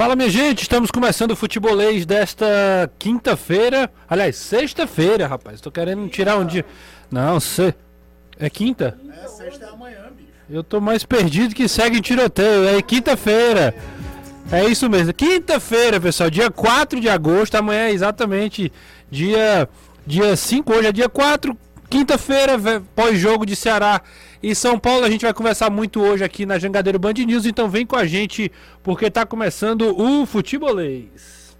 Fala, minha gente, estamos começando o futebolês desta quinta-feira. Aliás, sexta-feira, rapaz. Tô querendo tirar um dia. Não, se... é quinta? É, sexta é amanhã, bicho. Eu tô mais perdido que segue em tiroteio. É quinta-feira. É isso mesmo. Quinta-feira, pessoal, dia 4 de agosto. Amanhã é exatamente dia, dia 5. Hoje é dia 4. Quinta-feira, pós-jogo de Ceará e São Paulo. A gente vai conversar muito hoje aqui na Jangadeiro Band News, então vem com a gente porque está começando o Futebolês.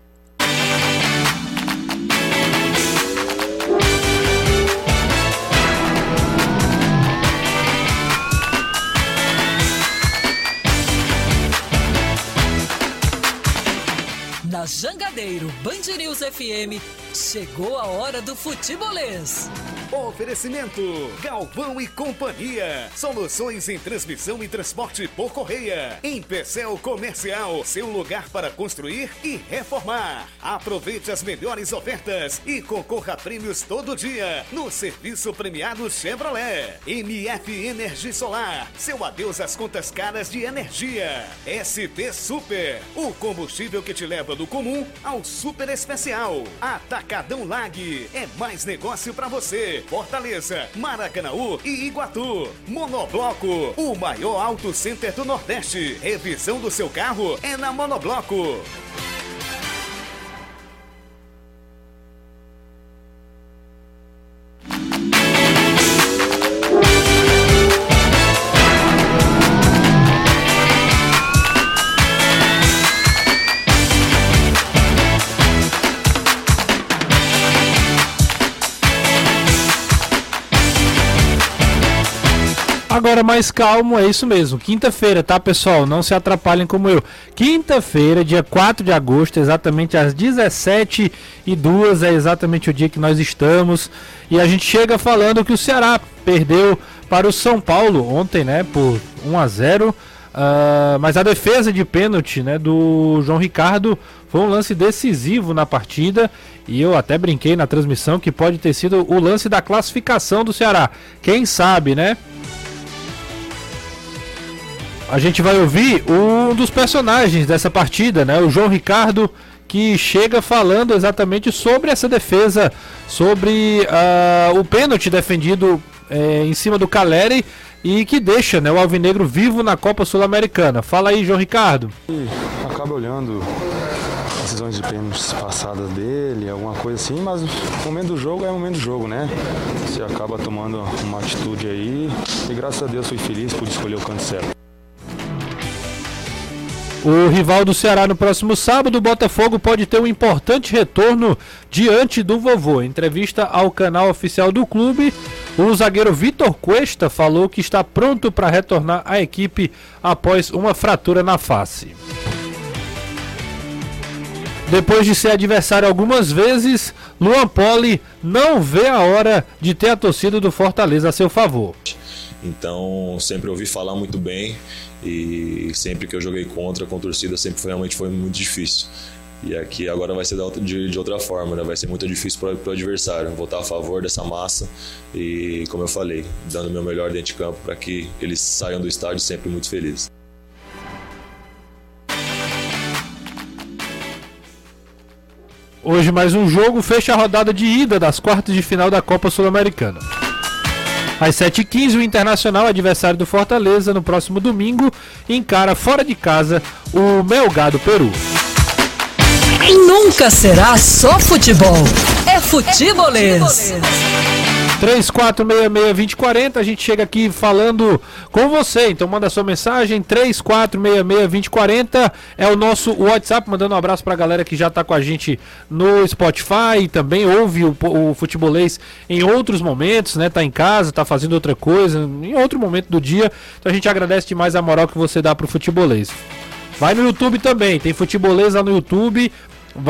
Na Jangadeiro Band News FM, chegou a hora do futebolês. Oferecimento: Galvão e Companhia. Soluções em transmissão e transporte por correia. Em Pecel Comercial, seu lugar para construir e reformar. Aproveite as melhores ofertas e concorra a prêmios todo dia no serviço premiado Chevrolet. MF Energia Solar, seu adeus às contas caras de energia. SP Super, o combustível que te leva do comum ao super especial. Atacadão Lag é mais negócio para você. Fortaleza, Maracanaú e Iguatu. Monobloco, o maior auto center do Nordeste. Revisão do seu carro é na Monobloco. Agora mais calmo, é isso mesmo. Quinta-feira, tá, pessoal? Não se atrapalhem como eu. Quinta-feira, dia 4 de agosto, exatamente às 17 e 2 é exatamente o dia que nós estamos. E a gente chega falando que o Ceará perdeu para o São Paulo ontem, né, por 1 a 0. Uh, ah, mas a defesa de pênalti, né, do João Ricardo foi um lance decisivo na partida e eu até brinquei na transmissão que pode ter sido o lance da classificação do Ceará. Quem sabe, né? A gente vai ouvir um dos personagens dessa partida, né? O João Ricardo, que chega falando exatamente sobre essa defesa, sobre uh, o pênalti defendido uh, em cima do Caleri e que deixa né, o Alvinegro vivo na Copa Sul-Americana. Fala aí, João Ricardo. Acaba olhando decisões de pênaltis passadas dele, alguma coisa assim, mas o momento do jogo é o momento do jogo, né? Você acaba tomando uma atitude aí e graças a Deus fui feliz por escolher o canto certo. O rival do Ceará no próximo sábado, o Botafogo pode ter um importante retorno diante do vovô. Em entrevista ao canal oficial do clube, o zagueiro Vitor Cuesta falou que está pronto para retornar à equipe após uma fratura na face. Depois de ser adversário algumas vezes, Luan Poli não vê a hora de ter a torcida do Fortaleza a seu favor. Então, sempre ouvi falar muito bem e sempre que eu joguei contra com torcida sempre foi, realmente foi muito difícil. E aqui agora vai ser de, outra forma, né? vai ser muito difícil para o adversário. Vou estar a favor dessa massa e, como eu falei, dando o meu melhor dentro de campo para que eles saiam do estádio sempre muito felizes. Hoje mais um jogo fecha a rodada de ida das quartas de final da Copa Sul-Americana. Às 7h15, o Internacional, adversário do Fortaleza, no próximo domingo, encara fora de casa o Melgado Peru. Nunca será só futebol. É futebolês. É futebolês. 3466-2040, a gente chega aqui falando com você. Então manda sua mensagem, 3466-2040 é o nosso WhatsApp, mandando um abraço pra galera que já tá com a gente no Spotify, também ouve o, o futebolês em outros momentos, né? Tá em casa, tá fazendo outra coisa, em outro momento do dia. Então a gente agradece demais a moral que você dá pro futebolês. Vai no YouTube também, tem futebolês lá no YouTube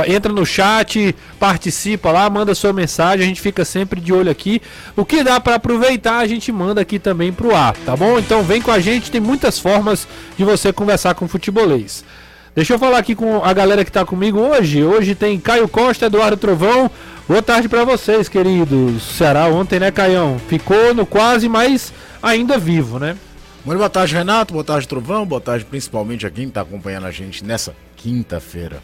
entra no chat, participa lá, manda sua mensagem, a gente fica sempre de olho aqui. O que dá para aproveitar, a gente manda aqui também pro ar, tá bom? Então vem com a gente, tem muitas formas de você conversar com futebolês. Deixa eu falar aqui com a galera que tá comigo hoje. Hoje tem Caio Costa, Eduardo Trovão. Boa tarde para vocês, queridos. Ceará ontem, né, Caião? Ficou no quase, mas ainda vivo, né? Muito boa tarde, Renato. Boa tarde, Trovão. Boa tarde, principalmente a quem está acompanhando a gente nessa quinta-feira.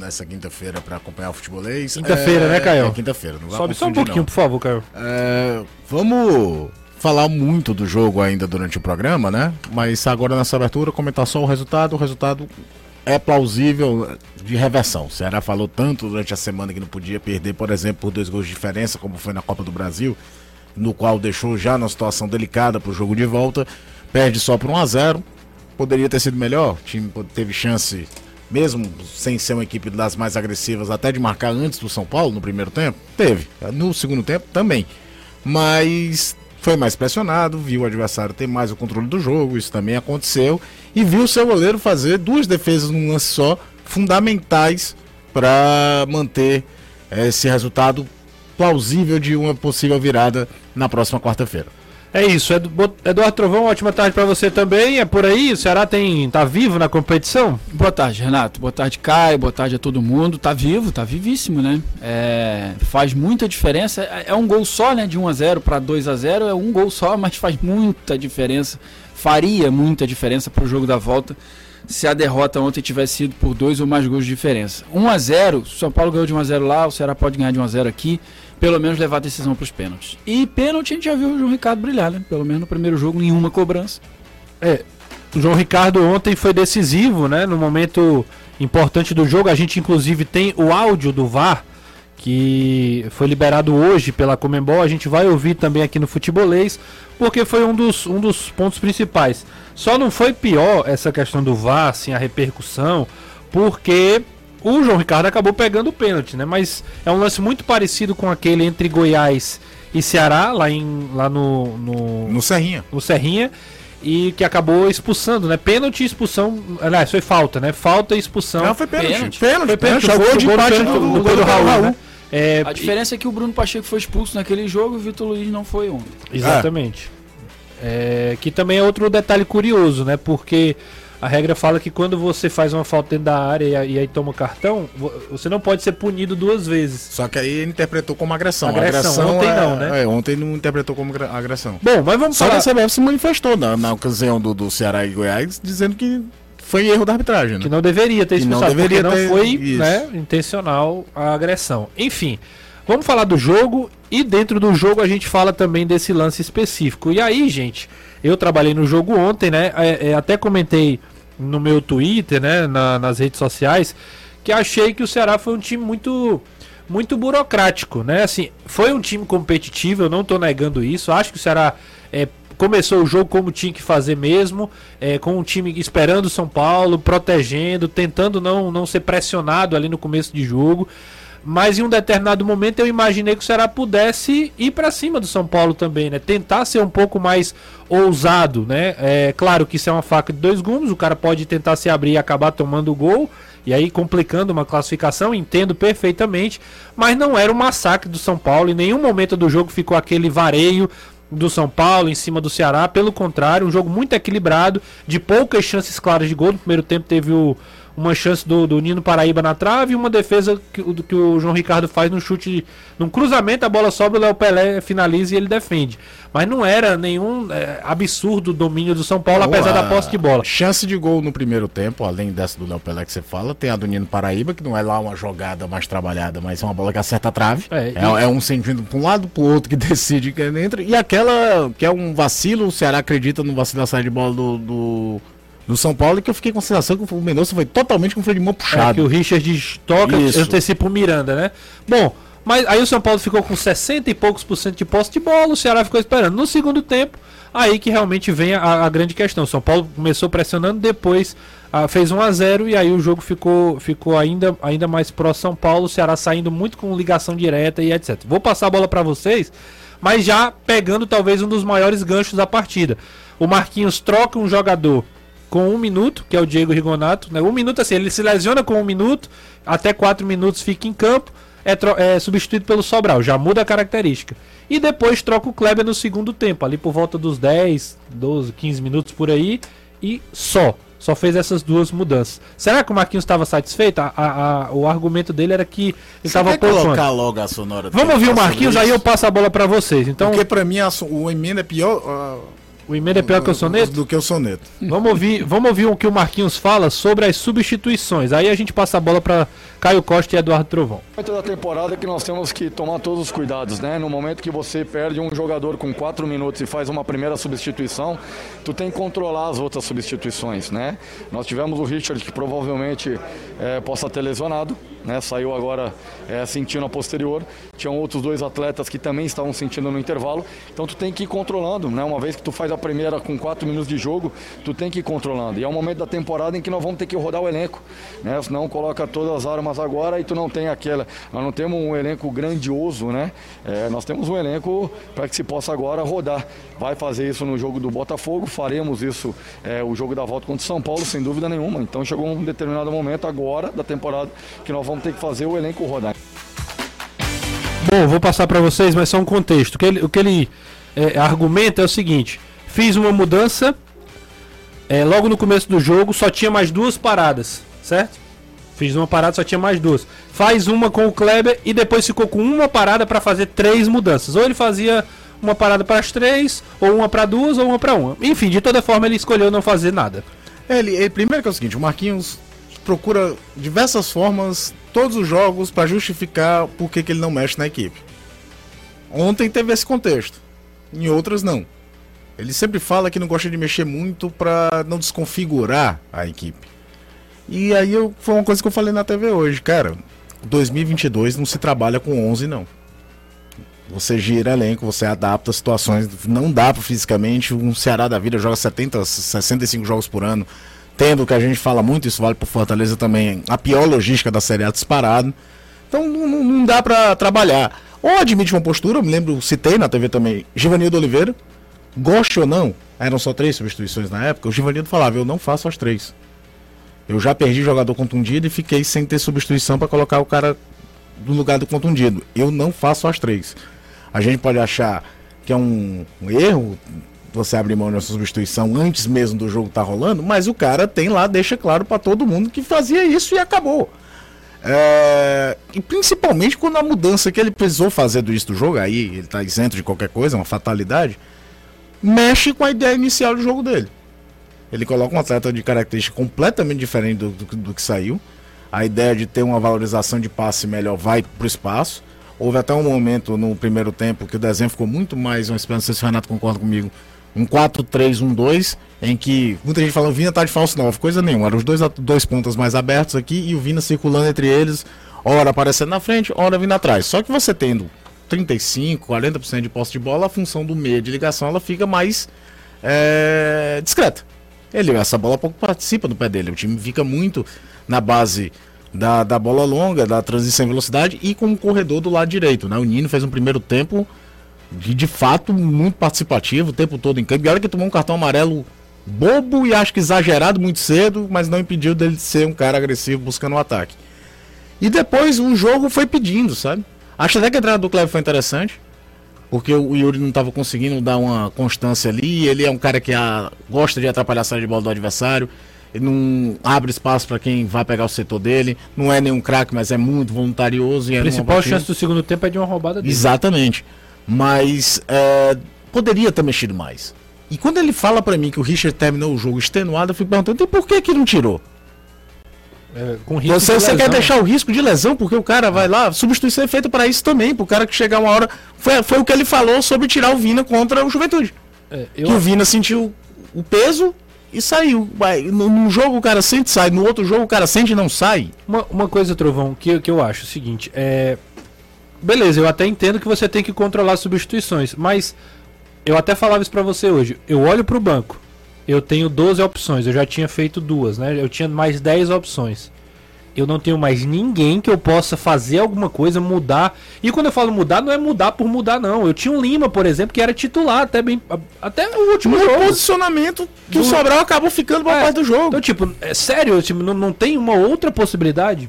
Nessa quinta-feira para acompanhar o futebolês. Quinta-feira, é, né, Caio? É quinta-feira. Sobe só um pouquinho, não. por favor, Caio. É, vamos falar muito do jogo ainda durante o programa, né? Mas agora nessa abertura comentar só o resultado. O resultado é plausível de reversão. O Ceará falou tanto durante a semana que não podia perder, por exemplo, por dois gols de diferença, como foi na Copa do Brasil, no qual deixou já numa situação delicada para o jogo de volta. Perde só por 1 a 0 Poderia ter sido melhor. O time teve chance, mesmo sem ser uma equipe das mais agressivas, até de marcar antes do São Paulo no primeiro tempo. Teve. No segundo tempo também. Mas foi mais pressionado, viu o adversário ter mais o controle do jogo, isso também aconteceu, e viu o seu goleiro fazer duas defesas num lance só, fundamentais para manter eh, esse resultado plausível de uma possível virada na próxima quarta-feira. É isso, Eduardo Trovão, ótima tarde pra você também. É por aí, o Ceará tem tá vivo na competição? Boa tarde, Renato. Boa tarde, Caio. Boa tarde a todo mundo. Tá vivo, tá vivíssimo, né? É, faz muita diferença. É é um gol só, né? De 1 a 0 para 2 a 0 é um gol só, mas faz muita diferença. Faria muita diferença pro jogo da volta se a derrota ontem tivesse sido por dois ou mais gols de diferença. 1 a 0 São Paulo ganhou de 1 a 0 lá, o Ceará pode ganhar de 1 a 0 aqui. Pelo menos levar a decisão para os pênaltis. E pênalti a gente já viu o João Ricardo brilhar, né? Pelo menos no primeiro jogo, nenhuma cobrança. É, o João Ricardo ontem foi decisivo, né? No momento importante do jogo. A gente, inclusive, tem o áudio do VAR, que foi liberado hoje pela Comembol. A gente vai ouvir também aqui no Futebolês, porque foi um dos, um dos pontos principais. Só não foi pior essa questão do VAR, assim, a repercussão, porque o João Ricardo acabou pegando o pênalti, né? Mas é um lance muito parecido com aquele entre Goiás e Ceará, lá, em, lá no, no, No Serrinha. no Serrinha e que acabou expulsando, né? Pênalti e expulsão. Aliás, foi falta, né? Falta e expulsão. Não, foi pênalti. Pênalti. Pênalti, Foi pênalti. pênalti, de gol do empate pênalti do, do Pedro Raul, né? É, A diferença é que o Bruno Pacheco foi expulso naquele jogo e o Vitor Luiz não foi ontem. Exatamente. É, que também é outro detalhe curioso, né? Porque a regra fala que quando você faz uma falta dentro da área e, aí- e aí toma cartão, vo- você não pode ser punido duas vezes. Só que aí ele interpretou como agressão. Agressão, ontem é- não, né? É, ontem não interpretou como agressão. Bom, mas vamos Só que falar a CBF se manifestou na, na ocasião do, do Ceará e Goiás, dizendo que foi erro da arbitragem, né? que não deveria ter Que não expulsado, deveria porque ter- não foi né, intencional a agressão. Enfim, vamos falar do jogo e dentro do jogo a gente fala também desse lance específico. E aí, gente, eu trabalhei no jogo ontem, né? é, é, até comentei no meu Twitter, né, na- nas redes sociais, que achei que o Ceará foi um time muito muito burocrático, né? Assim, foi um time competitivo, eu não tô negando isso. Acho que o Ceará é, começou o jogo como tinha que fazer mesmo, é, com o time esperando o São Paulo, protegendo, tentando não, não ser pressionado ali no começo de jogo. Mas em um determinado momento eu imaginei que o Ceará pudesse ir para cima do São Paulo também, né? Tentar ser um pouco mais ousado, né? É claro que isso é uma faca de dois gumes, o cara pode tentar se abrir e acabar tomando o gol, e aí complicando uma classificação, entendo perfeitamente, mas não era um massacre do São Paulo, em nenhum momento do jogo ficou aquele vareio do São Paulo em cima do Ceará, pelo contrário, um jogo muito equilibrado, de poucas chances claras de gol. No primeiro tempo teve o, uma chance do, do Nino Paraíba na trave e uma defesa que, o- que o João Ricardo faz no chute, num cruzamento, a bola sobra, o Léo Pelé finaliza e ele defende. Mas não era nenhum é, absurdo domínio do São Paulo, apesar da posse de bola. Chance de gol no primeiro tempo, além dessa do Léo Pelé que você fala, tem a do Nino Paraíba, que não é lá uma jogada mais trabalhada, mas é uma bola que acerta a trave. É, É, e- é um sentido para um lado, para o outro que decide quem entra. E aquela que é um vacilo, o Ceará acredita no vacilo da saída de bola do, do, do São Paulo, que eu fiquei com a sensação que o Mendonça foi totalmente com o freio de mão É, que puxado. o Richard toca, antecipa o Miranda, né? Bom, mas aí o São Paulo ficou com 60 e poucos por cento de posse de bola, o Ceará ficou esperando. No segundo tempo, aí que realmente vem a, a grande questão. O São Paulo começou pressionando, depois ah, fez 1 a 0 e aí o jogo ficou, ficou ainda, ainda mais pró São Paulo, o Ceará saindo muito com ligação direta e etc. Vou passar a bola para vocês, mas já pegando talvez um dos maiores ganchos da partida. O Marquinhos troca um jogador com um minuto, que é o Diego Rigonato. Né? Um minuto assim, ele se lesiona com um minuto, até quatro minutos fica em campo, é, tro- é substituído pelo Sobral, já muda a característica. E depois troca o Kleber no segundo tempo, ali por volta dos 10, 12, 15 minutos por aí, e só. Só fez essas duas mudanças. Será que o Marquinhos estava satisfeito? A- a- a- o argumento dele era que ele estava colocar logo a sonora? Vamos ouvir o Marquinhos, aí eu passo a bola para vocês. Então, Porque pra mim a o emenda é pior. ah, O emenda é pior que o soneto? Do que o soneto. Vamos ouvir, vamos ouvir o que o Marquinhos fala sobre as substituições. Aí a gente passa a bola para Caio Costa e Eduardo Trovão. Momento da temporada que nós temos que tomar todos os cuidados, né? No momento que você perde um jogador com 4 minutos e faz uma primeira substituição, tu tem que controlar as outras substituições, né? Nós tivemos o Richard que provavelmente é, possa ter lesionado, né? Saiu agora é, sentindo a posterior. Tinham outros dois atletas que também estavam sentindo no intervalo. Então tu tem que ir controlando, né? Uma vez que tu faz a primeira com 4 minutos de jogo, tu tem que ir controlando. E é o momento da temporada em que nós vamos ter que rodar o elenco, né? Senão coloca todas as armas agora e tu não tem aquela. Nós não temos um elenco grandioso, né? É, nós temos um elenco para que se possa agora rodar. Vai fazer isso no jogo do Botafogo, faremos isso é, o jogo da volta contra o São Paulo, sem dúvida nenhuma. Então chegou um determinado momento agora da temporada que nós vamos ter que fazer o elenco rodar. Bom, vou passar para vocês, mas só um contexto. O que ele, o que ele é, argumenta é o seguinte: fiz uma mudança é, logo no começo do jogo, só tinha mais duas paradas, certo? Fiz uma parada, só tinha mais duas. Faz uma com o Kleber e depois ficou com uma parada para fazer três mudanças. Ou ele fazia uma parada para as três, ou uma para duas, ou uma para uma. Enfim, de toda forma ele escolheu não fazer nada. Ele, ele- primeiro que é o seguinte, o Marquinhos procura diversas formas, todos os jogos, para justificar por que que ele não mexe na equipe. Ontem teve esse contexto, em outras não. Ele sempre fala que não gosta de mexer muito para não desconfigurar a equipe. E aí eu, foi uma coisa que eu falei na TV hoje, cara. 2022 não se trabalha com 11 não. Você gira elenco, você adapta situações, não dá para fisicamente. Um Ceará da vida joga 70, 65 jogos por ano, tendo que a gente fala muito, isso vale pro Fortaleza também, a pior logística da Série A disparado. Então não, não- dá para trabalhar. Ou admite uma postura, eu me lembro, citei na TV também, Givanildo Oliveira, goste ou não, eram só três substituições na época, o Givanildo falava, eu não faço as três. Eu já perdi jogador contundido e fiquei sem ter substituição para colocar o cara no lugar do contundido. Eu não faço as três. A gente pode achar que é um, um erro você abrir mão dessa substituição antes mesmo do jogo estar rolando, mas o cara tem lá, deixa claro para todo mundo que fazia isso e acabou. É, e principalmente quando a mudança que ele precisou fazer do início do jogo, aí ele tá isento de qualquer coisa, é uma fatalidade, mexe com a ideia inicial do jogo dele. Ele coloca um atleta de característica completamente diferente do, do- do que saiu. A ideia de ter uma valorização de passe melhor vai pro espaço. Houve até um momento no primeiro tempo que o desenho ficou muito mais, uma espécie, não se o Renato concorda comigo, um 4-3-1-2, em que muita gente fala o Vina tá de falso 9, coisa nenhuma. Eram os dois, dois pontas mais abertos aqui e o Vina circulando entre eles, ora aparecendo na frente, ora vindo atrás. Só que você tendo 35, 40% de posse de bola, a função do meio de ligação ela fica mais é, discreta. Ele, essa bola pouco participa do pé dele. O time fica muito na base da, da bola longa, da transição em velocidade e com o corredor do lado direito. Né? O Nino fez um primeiro tempo de, de fato muito participativo, o tempo todo em campo. E olha que tomou um cartão amarelo bobo e acho que exagerado muito cedo, mas não impediu dele de ser um cara agressivo buscando o ataque. E depois o jogo foi pedindo, sabe? Acho até que a entrada do Cleber foi interessante. Porque o Yuri não estava conseguindo dar uma constância ali. Ele é um cara que ah, gosta de atrapalhar a saída de bola do adversário. Ele não abre espaço para quem vai pegar o setor dele. Não é nenhum craque, mas é muito voluntarioso. E A é numa principal chance do segundo tempo é de uma roubada dele. Exatamente. Mas é, poderia ter mexido mais. E quando ele fala pra mim que o Richard terminou o jogo extenuado, eu fico perguntando, e por que que não tirou? É, com risco Você, de você quer deixar o risco de lesão, porque o cara vai lá, substituição é feita para isso também, pro cara que chegar uma hora. Foi, foi o que ele falou sobre tirar o Vina contra o Juventude. É, Que o eu, Vina sentiu o peso e saiu. Num jogo o cara sente e sai, no outro jogo o cara sente e não sai. uma, uma coisa, Trovão, que, que eu acho é o seguinte: é. Beleza, eu até entendo que você tem que controlar as substituições, mas eu até falava isso pra você hoje. Eu olho pro banco, eu tenho 12 opções, eu já tinha feito duas, né? Eu tinha mais 10 opções. Eu não tenho mais ninguém que eu possa fazer alguma coisa, mudar. E quando eu falo mudar, não é mudar por mudar, não. Eu tinha um Lima, por exemplo, que era titular até bem. Até o último No jogo. posicionamento que o Do- Sobral acabou ficando pra É, parte do jogo. Então, tipo, é sério, tipo, não, não tem uma outra possibilidade?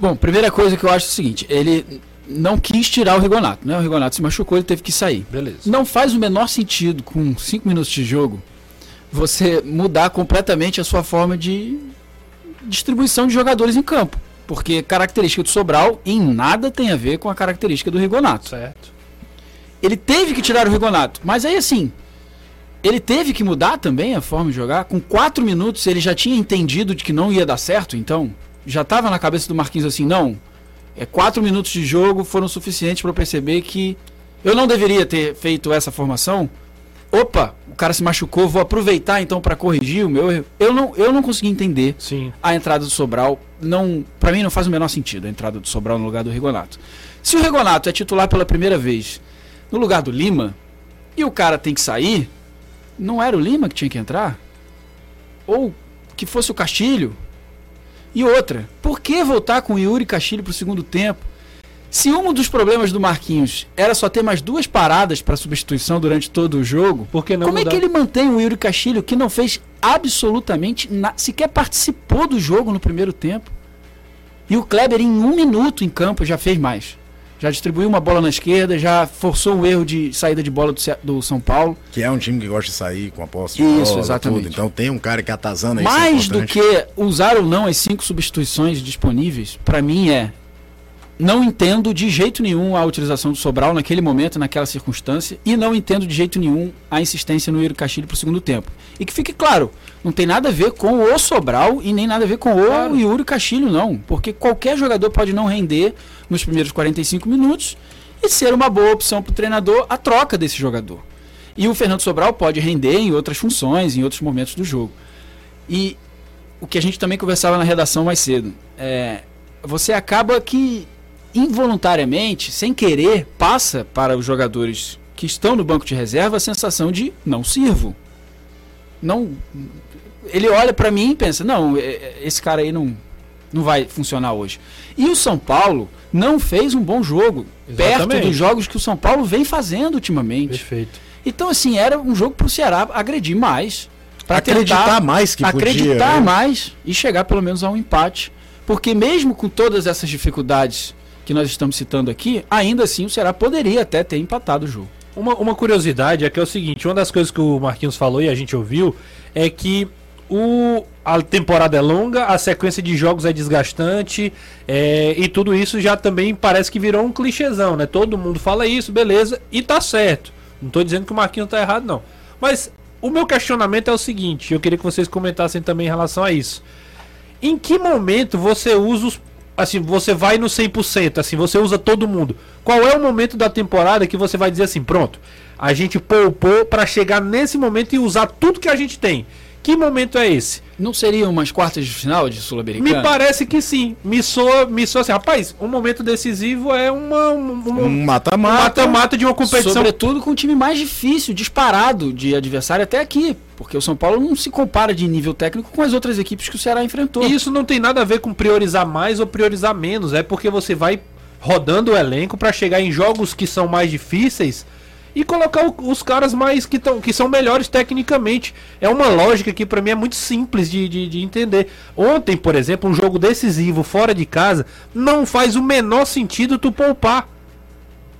Bom, primeira coisa que eu acho é o seguinte: ele não quis tirar o Rigonato, né? O Rigonato se machucou, ele teve que sair. Beleza. Não faz o menor sentido, com 5 minutos de jogo, você mudar completamente a sua forma de distribuição de jogadores em campo. Porque característica do Sobral em nada tem a ver com a característica do Rigonato. Certo. Ele teve que tirar o Rigonato, mas aí assim, ele teve que mudar também a forma de jogar. Com quatro minutos ele já tinha entendido de que não ia dar certo, então já estava na cabeça do Marquinhos assim, não. É quatro minutos de jogo foram suficientes para perceber que eu não deveria ter feito essa formação. Opa, o cara se machucou, vou aproveitar então para corrigir o meu erro. Eu não, eu não consegui entender Sim. a entrada do Sobral. Não, para mim não faz o menor sentido a entrada do Sobral no lugar do Rigonato. Se o Rigonato é titular pela primeira vez no lugar do Lima e o cara tem que sair, não era o Lima que tinha que entrar? Ou que fosse o Castilho? E outra, por que voltar com o Yuri Castilho pro segundo tempo? Se um dos problemas do Marquinhos era só ter mais duas paradas para substituição durante todo o jogo, como mudar? é que ele mantém o Yuri Castilho que não fez absolutamente nada, sequer participou do jogo no primeiro tempo? E o Kleber em um minuto em campo já fez mais. Já distribuiu uma bola na esquerda, já forçou um erro de saída de bola do, do São Paulo. Que é um time que gosta de sair com a posse de Isso, bola, exatamente. tudo. Então tem um cara que atazana isso. é Mais do importante. que usar ou não as cinco substituições disponíveis, pra mim é. Não entendo de jeito nenhum a utilização do Sobral naquele momento, naquela circunstância, e não entendo de jeito nenhum a insistência no Yuri Castilho pro segundo tempo. E que fique claro, não tem nada a ver com o Sobral e nem nada a ver com o Yuri Castilho, não. Porque qualquer jogador pode não render nos primeiros 45 minutos e ser uma boa opção pro treinador a troca desse jogador. E o Fernando Sobral pode render em outras funções, em outros momentos do jogo. E o que a gente também conversava na redação mais cedo, é, você acaba que involuntariamente, sem querer, passa para os jogadores que estão no banco de reserva a sensação de não sirvo. Não, ele olha para mim e pensa, não, é- é- esse cara aí não não vai funcionar hoje. E o São Paulo não fez um bom jogo, perto Exatamente. dos jogos que o São Paulo vem fazendo ultimamente. Perfeito. Então, assim, era um jogo pro Ceará agredir mais. Pra Acreditar tentar mais que podia, Acreditar né? mais e chegar pelo menos a um empate. Porque mesmo com todas essas dificuldades que nós estamos citando aqui, ainda assim o Ceará poderia até ter empatado o jogo. Uma, uma curiosidade é que é o seguinte, uma das coisas que o Marquinhos falou e a gente ouviu é que o, a temporada é longa, a sequência de jogos é desgastante é, e tudo isso já também parece que virou um clichêzão, né? Todo mundo fala isso, beleza, e tá certo. Não tô dizendo que o Marquinhos tá errado, não. Mas o meu questionamento é o seguinte, eu queria que vocês comentassem também em relação a isso. Em que momento você usa os. Assim, você vai no 100%, assim, você usa todo mundo. Qual é o momento da temporada que você vai dizer assim, pronto, a gente poupou pra chegar nesse momento e usar tudo que a gente tem? Que momento é esse? Não seriam umas quartas de final de Me Sul-Americana? parece que sim. Me soa, me soa assim, rapaz, um momento decisivo é uma, um, um- Um um mata-mata. mata-mata de uma competição. Sobretudo com o time mais difícil, disparado de adversário até aqui. Porque o São Paulo não se compara de nível técnico com as outras equipes que o Ceará enfrentou. E isso não tem nada a ver com priorizar mais ou priorizar menos. É porque você vai rodando o elenco pra chegar em jogos que são mais difíceis e colocar o- os caras mais que, tão, que são melhores tecnicamente. É uma lógica que pra mim é muito simples de, de, de entender. Ontem, por exemplo, um jogo decisivo fora de casa não faz o menor sentido tu poupar.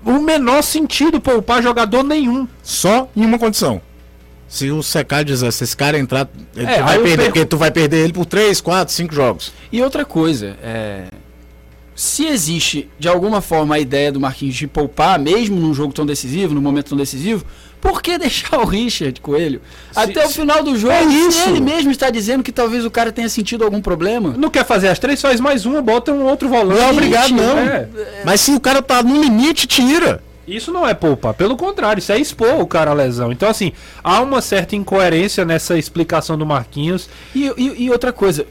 O menor sentido poupar jogador nenhum. Só em uma condição. Se o Secar dizer, se esse cara entrar, ele É, vai perder, perco- porque tu vai perder ele por 3, 4, 5 jogos. E outra coisa, é, se existe de alguma forma a ideia do Marquinhos de poupar, mesmo num jogo tão decisivo, num momento tão decisivo, por que deixar o Richard Coelho até o final do jogo? É se isso. ele mesmo está dizendo que talvez o cara tenha sentido algum problema. Não quer fazer as três, faz mais uma, bota um outro volante. Não é obrigado, não. É. Mas se o cara tá no limite, tira. Isso não é poupar, pelo contrário, isso é expor o cara à lesão. Então, assim, há uma certa incoerência nessa explicação do Marquinhos. E, e- e outra coisa,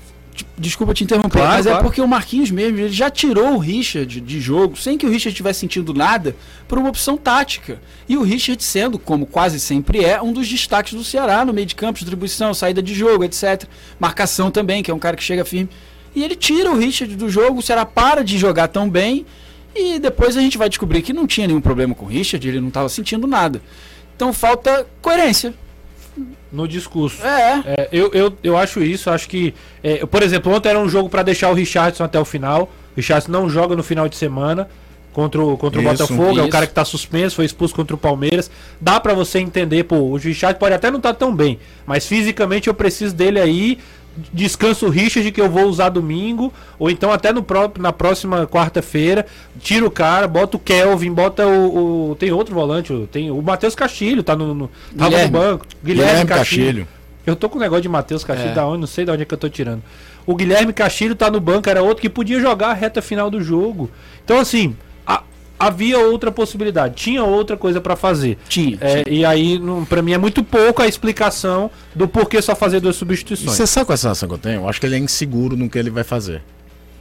desculpa te interromper, Claro, mas é claro. porque o Marquinhos mesmo, ele já tirou o Richard de jogo, sem que o Richard tivesse sentindo nada, por uma opção tática. E o Richard sendo, como quase sempre é, um dos destaques do Ceará no meio de campo, distribuição, saída de jogo, etc. Marcação também, que é um cara que chega firme. E ele tira o Richard do jogo, o Ceará para de jogar tão bem, e depois a gente vai descobrir que não tinha nenhum problema com o Richard, ele não estava sentindo nada. Então falta coerência. No discurso. É. É, eu, eu, eu acho isso, acho que. é, por exemplo, ontem era um jogo pra deixar o Richardson até o final. O Richardson não joga no final de semana contra o, contra o Isso, Botafogo, é o isso. cara que tá suspenso, foi expulso contra o Palmeiras. Dá pra você entender, pô, o Richardson pode até não estar tão bem, mas fisicamente eu preciso dele aí descanso o Richard que eu vou usar domingo, ou então até no próprio, na próxima quarta-feira, tira o cara, bota o Kelvin, bota o, o- tem outro volante, o- tem o Matheus Castilho, tá no, no tava Guilherme. no banco, Guilherme, Guilherme Castilho. Castilho. Eu tô com o negócio de Matheus Castilho É. da onde, não sei de onde é que eu tô tirando. O Guilherme Castilho tá no banco, era outro que podia jogar a reta final do jogo. Então assim, havia outra possibilidade, tinha outra coisa pra fazer. Tinha. É, e aí, pra mim, é muito pouco a explicação do porquê só fazer duas substituições. Você sabe qual é a sensação que eu tenho? Eu acho que ele é inseguro no que ele vai fazer.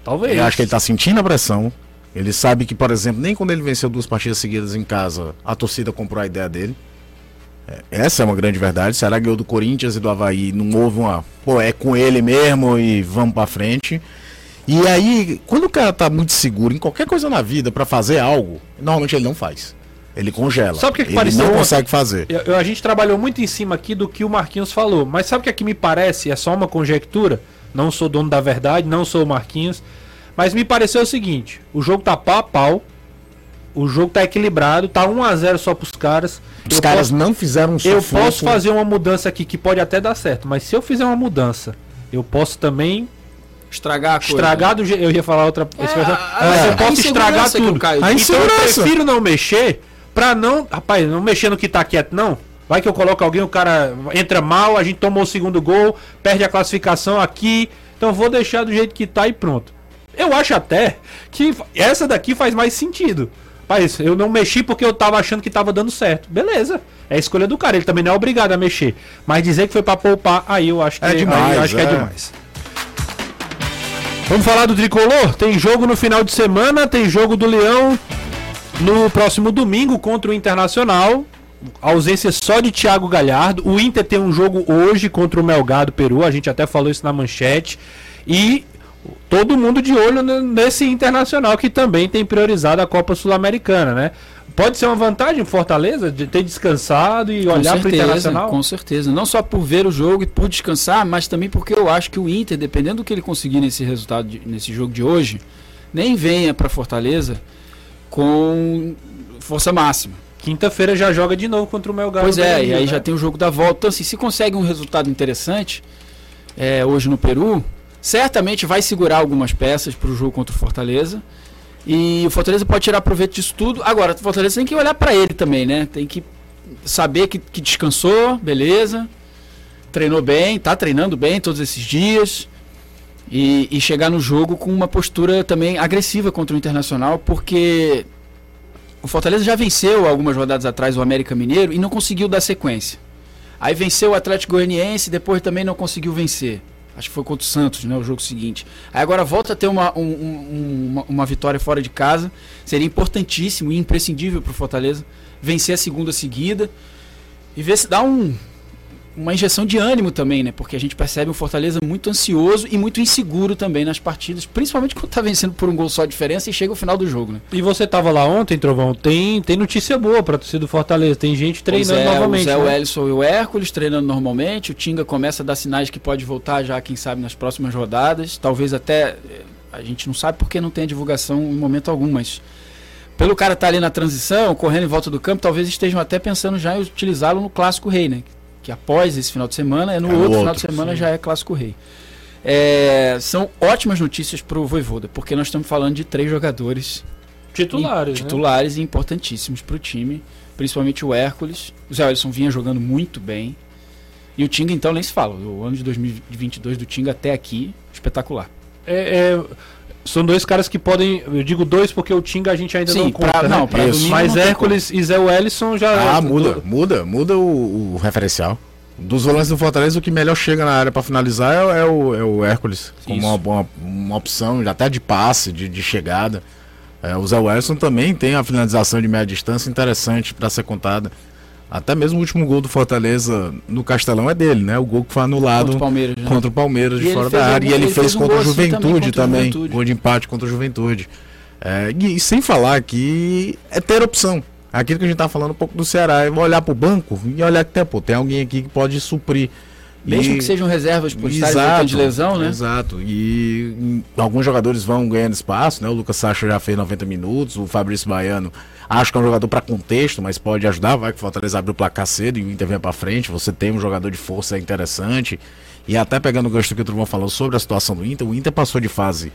Talvez. Eu acho que ele tá sentindo a pressão. Ele sabe que, por exemplo, nem quando ele venceu duas partidas seguidas em casa, a torcida comprou a ideia dele. É, Essa é uma grande verdade. Será ganhou do Corinthians e do Havaí? Não houve uma. Pô, é com ele mesmo e vamos pra frente. E aí, quando o cara tá muito seguro em qualquer coisa na vida pra fazer algo, normalmente ele não faz. Ele congela. Sabe o que que ele pareceu não ontem? consegue fazer. Eu- eu- a gente trabalhou muito em cima aqui do que o Marquinhos falou. Mas sabe o que aqui me parece? É só uma conjectura. Não sou dono da verdade, não sou o Marquinhos. Mas me pareceu o seguinte: o jogo tá pau a pau. O jogo tá equilibrado, tá 1 a 0 só pros caras. Os Eu caras posso- não fizeram um Eu posso fazer uma mudança aqui que pode até dar certo, mas se eu fizer uma mudança, eu posso também Estragar a coisa. estragar do jeito. Eu ia falar outra a- mas a- eu a posso insegurança estragar tudo. Caio então eu insegurança. prefiro não mexer pra não. Rapaz, não mexer no que tá quieto, não. Vai que eu coloco alguém, o cara entra mal, a gente tomou o segundo gol, perde a classificação aqui. Então vou deixar do jeito que tá e pronto. Eu acho até que essa daqui faz mais sentido. Mas eu não mexi porque eu tava achando que tava dando certo. Beleza. É a escolha do cara. Ele também não é obrigado a mexer. Mas dizer que foi pra poupar, aí eu acho que É demais, aí eu acho que é é. demais. Vamos falar do tricolor? Tem jogo no final de semana, tem jogo do Leão no próximo domingo contra o Internacional. Ausência só de Thiago Galhardo. O Inter tem um jogo hoje contra o Melgado Peru. A gente até falou isso na manchete. E todo mundo de olho ne- nesse Internacional que também tem priorizado a Copa Sul-Americana, né? Pode ser uma vantagem Fortaleza de ter descansado e Com olhar para o Internacional? com certeza. Não só por ver o jogo e por descansar, mas também porque eu acho que o Inter, dependendo do que ele conseguir nesse resultado, de- nesse jogo de hoje, nem venha para Fortaleza com força máxima. Quinta-feira já joga de novo contra o Melgado. Pois é, Peru, e aí né? já tem o jogo da volta. Então, assim, se consegue um resultado interessante é, hoje no Peru, certamente vai segurar algumas peças para o jogo contra o Fortaleza. E o Fortaleza pode tirar proveito disso tudo. Agora, o Fortaleza tem que olhar para ele também, né? Tem que saber que, que descansou, beleza. Treinou bem, tá treinando bem todos esses dias. E, e chegar no jogo com uma postura também agressiva contra o Internacional, porque o Fortaleza já venceu algumas rodadas atrás o América Mineiro e não conseguiu dar sequência. Aí venceu o Atlético Goianiense e depois também não conseguiu vencer. Acho que foi contra o Santos, né? O jogo seguinte. Aí agora volta a ter uma, um- um- uma, uma vitória fora de casa. Seria importantíssimo e imprescindível para o Fortaleza vencer a segunda seguida e ver se dá um, uma injeção de ânimo também, né? Porque a gente percebe um Fortaleza muito ansioso e muito inseguro também nas partidas, principalmente quando tá vencendo por um gol só de diferença e chega o final do jogo, né? E você tava lá ontem, Trovão? Tem, tem notícia boa pra torcida do Fortaleza. Tem gente treinando Pois é, novamente. O Zé né? Wellison e o Hércules treinando normalmente. O Tinga começa a dar sinais que pode voltar já, quem sabe, nas próximas rodadas. Talvez até. eh, A gente não sabe porque não tem a divulgação em momento algum, mas. Pelo cara estar ali na transição, correndo em volta do campo, talvez estejam até pensando já em utilizá-lo no Clássico Rei, né? Que após esse final de semana, é no É no outro, final outro, de semana já é Clássico Rei. É, são ótimas notícias para o Voivoda, porque nós estamos falando de três jogadores Titulares, e, né? titulares e importantíssimos para o time, principalmente o Hércules. O Zé Alisson vinha jogando muito bem. E o Tinga, então, nem se fala. O ano de 2022 do Tinga até aqui, espetacular. É, é, são dois caras que podem. Eu digo dois porque o Tinga a gente ainda Sim, não conta. pra- né? não, pra Isso. domingo Mas não Hércules e Zé Wellison já. Ah, muda, muda, muda o, o referencial. Dos volantes do Fortaleza, o que melhor chega na área pra finalizar é, o- é o, é o Hércules. Como uma, uma, uma opção, até de passe, de, de chegada. É, o Zé Wilson também tem a finalização de média distância interessante pra ser contada. Até mesmo o último gol do Fortaleza no Castelão é dele, né? O gol que foi anulado Contra o Palmeiras, né? contra o Palmeiras de fora da área. algum- E ele, ele fez, fez um contra o assim também Juventude contra o também. Juventude. Gol de empate contra o Juventude. É, e, sem falar que é ter opção. Aquilo que a gente tá falando um pouco do Ceará, é olhar pro banco e olhar que tem, pô, tem alguém aqui que pode suprir. Mesmo E- que sejam reservas por estarem de lesão, né? Exato. E alguns jogadores vão ganhando espaço, né? O Lucas Sacha já fez 90 minutos, o Fabrício Baiano acho que é um jogador para contexto, mas pode ajudar, vai que o Fortaleza abre o placar cedo e o Inter vem para frente, você tem um jogador de força interessante. E até pegando o gancho do que o Trovão falou sobre a situação do Inter, o Inter passou de fase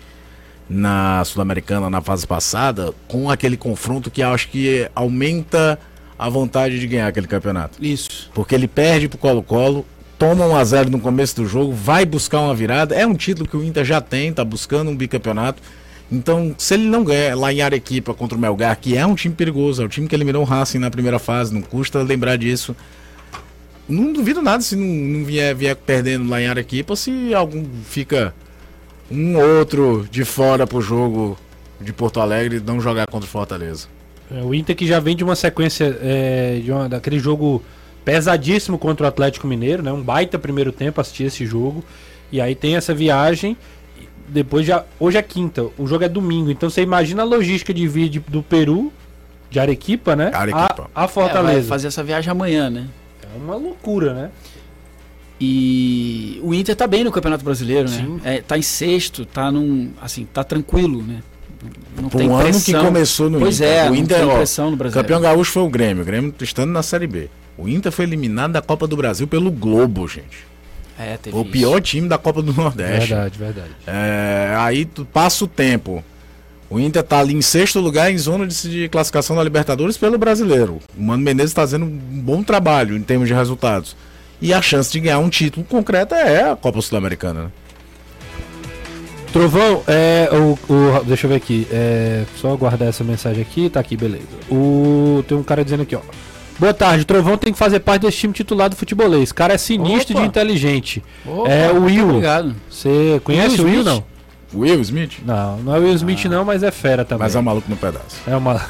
na Sul-Americana na fase passada com aquele confronto que acho que aumenta a vontade de ganhar aquele campeonato. Isso. Porque ele perde pro Colo-Colo, toma um a 0 no começo do jogo, vai buscar uma virada. É um título que o Inter já tem, tá buscando um bicampeonato. Então, se ele não ganha lá em Arequipa contra o Melgar, que é um time perigoso, é o time que eliminou o Racing na primeira fase, não custa lembrar disso. Não duvido nada se não, não vier, vier perdendo lá em Arequipa, se algum fica um outro de fora pro jogo de Porto Alegre não jogar contra o Fortaleza. É, o Inter que já vem de uma sequência é, de uma, daquele jogo pesadíssimo contra o Atlético Mineiro, né? Um baita primeiro tempo assistir esse jogo. E aí tem essa viagem. Depois já. Hoje é quinta, o jogo é domingo. Então você imagina a logística de vir de- do Peru, de Arequipa, né? Arequipa. A, a É, vai Fortaleza. fazer essa viagem amanhã, né? É uma loucura, né? E o Inter tá bem no Campeonato Brasileiro, né? É, tá em sexto, tá num. Assim, tá tranquilo, né? Não Por um ano que começou no pois Inter. é, o não Inter, tem ó, pressão no O Brasil. campeão gaúcho foi o Grêmio. O Grêmio estando na Série B. O Inter foi eliminado da Copa do Brasil pelo Globo, gente. É, teve o isso. pior time da Copa do Nordeste. Verdade, verdade. É, aí tu passa o tempo. O Inter tá ali em sexto lugar em zona de, de classificação da Libertadores pelo brasileiro. O Mano Menezes está fazendo um bom trabalho em termos de resultados. E a chance de ganhar um título concreto é a Copa Sul-Americana. né? Trovão, é, o, o- deixa eu ver aqui, é, só guardar essa mensagem aqui, tá aqui, beleza. O, tem um cara dizendo aqui, ó. Boa tarde, Trovão tem que fazer parte desse time titular do futebolês. Cara é sinistro Opa. de inteligente. Opa, é o Will. Obrigado. Você conhece Will o Will, não? Will Smith? Não, não é o Will Smith não, mas é fera também. Mas é um maluco no pedaço. É uma.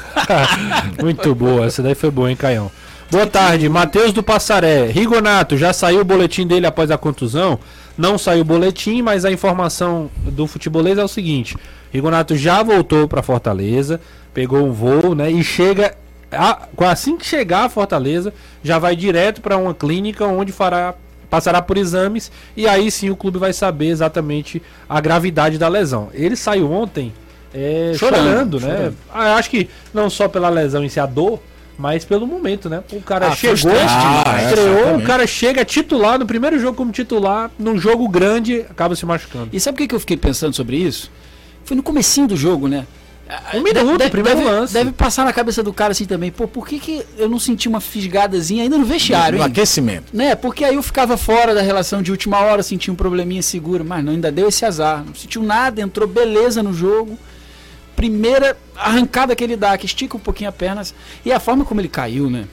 Muito boa, essa daí foi boa, hein, Caião? Boa tarde, Matheus do Passaré. Rigonato, já saiu o boletim dele após a contusão? Não saiu o boletim, mas a informação do futebolês é o seguinte: Rigonato já voltou para Fortaleza, pegou um voo, né? E chega. A- assim que chegar a Fortaleza, já vai direto para uma clínica onde fará passará por exames e aí sim o clube vai saber exatamente a gravidade da lesão. Ele saiu ontem é, chorando, Chorando, né? chorando. Ah, acho que não só pela lesão em si, a dor, mas pelo momento, né? O cara Ah, chegou, demais, estreou, exatamente. o cara chega titular no primeiro jogo como titular, num jogo grande, acaba se machucando. E sabe o que que eu fiquei pensando sobre isso? Foi no comecinho do jogo, né? Um minuto, primeiro deve, lance. Deve passar na cabeça do cara assim também. Pô, por que, que eu não senti uma fisgadazinha ainda no vestiário, No hein? aquecimento. Né? Porque aí eu ficava fora da relação de última hora, sentia um probleminha seguro, mas não, ainda deu esse azar. Não sentiu nada, entrou beleza no jogo. Primeira arrancada que ele dá, que estica um pouquinho a pernas. E a forma como ele caiu, né?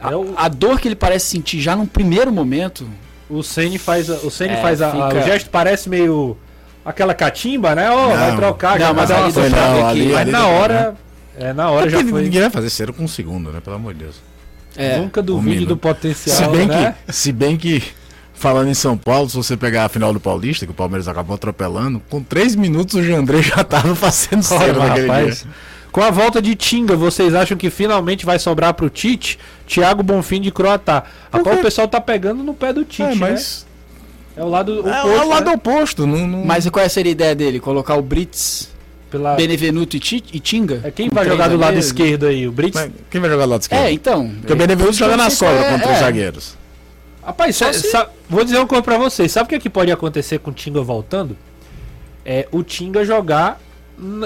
A, É o- a dor que ele parece sentir já num primeiro momento. O Ceni faz, a- o Ceni É, faz a, a- fica- o gesto parece meio aquela catimba, né? Ó, vai Não. trocar, Não, já mas vai dar ali aqui. que- Mas ali na hora, é, na hora já Porque foi. Ninguém vai fazer cera com um segundo, né? Pelo amor de Deus. É, Nunca duvide do potencial, Se bem, né? que, se bem que, falando em São Paulo, se você pegar a final do Paulista, que o Palmeiras acabou atropelando, com três minutos o Jandré já tava fazendo cera Olha, naquele rapaz. dia. Com a volta de Tinga, vocês acham que finalmente vai sobrar pro Tite? Thiago Bonfim de Croatá. Rapaz, o pessoal tá pegando no pé do Tite, É, né? É o lado é, oposto, é o lado né? oposto. Não, não- Mas qual seria a ideia dele? Colocar o Brits, Pela... Benevenuto e, Ti- Tinga? É quem vai jogar do lado zagueiros? esquerdo aí? O Brits? Mas quem vai jogar do lado esquerdo? É, então. Porque o Benevenuto joga na sei sobra é, com três é. zagueiros. Rapaz, Só se- vou dizer uma coisa pra vocês. Sabe o que, é que pode acontecer com o Tinga voltando? É o Tinga jogar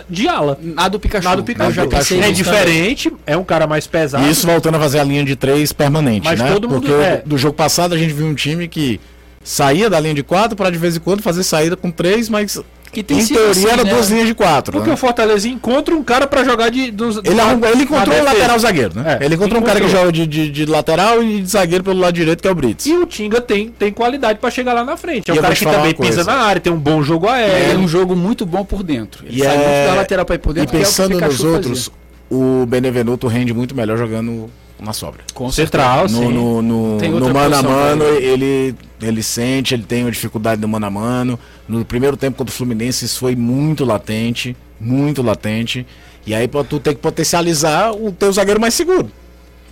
de ala. Nada do Pikachu. Nada do Pikachu. Pensei É diferente, é um cara mais pesado. E isso voltando a fazer a linha de três permanente, Mas né? todo mundo- Porque é. do jogo passado a gente viu um time que saía da linha de quatro para de vez em quando fazer saída com três, mas Que tem em sido teoria assim, era né? duas linhas de quatro. Porque né? o Fortaleza encontra um cara pra jogar de. Dos, Ele, arrumou- ele encontrou um lateral zagueiro, né? É, ele encontrou um cara que encontrou. joga de, de, de lateral e de zagueiro pelo lado direito, que é o Brits. E o Tinga tem, tem qualidade pra chegar lá na frente. É E um cara que também pisa na área, tem um bom jogo É, aéreo. um jogo muito bom por dentro. Ele E sai é- muito da lateral pra ir por E dentro. que é pensando Pikachu nos fazia. outros, o Benevenuto rende muito melhor jogando na sobra. Com Central, sim. No, no, no, mano a mano, ele. ele, ele sente, ele tem uma dificuldade no mano a mano. No primeiro tempo contra o Fluminense, isso foi muito latente, muito latente. E aí tu tem que potencializar o teu zagueiro mais seguro.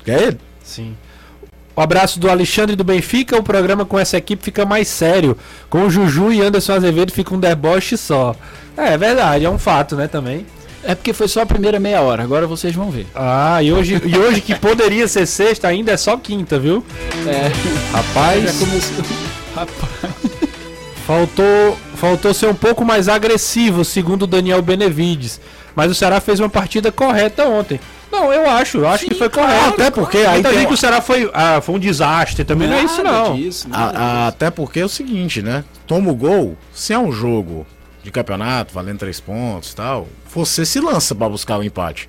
Que é ele. Sim. O abraço do Alexandre do Benfica. O programa com essa equipe fica mais sério. Com o Juju e Anderson Azevedo fica um deboche só. É, é verdade, é um fato, né, também. É porque foi só a primeira meia hora, agora vocês vão ver. Ah, e hoje, e hoje que poderia ser sexta, ainda é só quinta, viu? É, Rapaz. já começou. Rapaz. Faltou, faltou ser um pouco mais agressivo, segundo o Daniel Benevides. Mas o Ceará fez uma partida correta ontem. Não, eu acho, eu acho que foi correto. até porque aí Muita tem- que o Ceará foi, ah, foi um desastre, também não é isso não. disso, A- nada a- até porque é o seguinte, né? Toma o gol, se é um jogo de campeonato, valendo três pontos e tal, você se lança pra buscar o empate.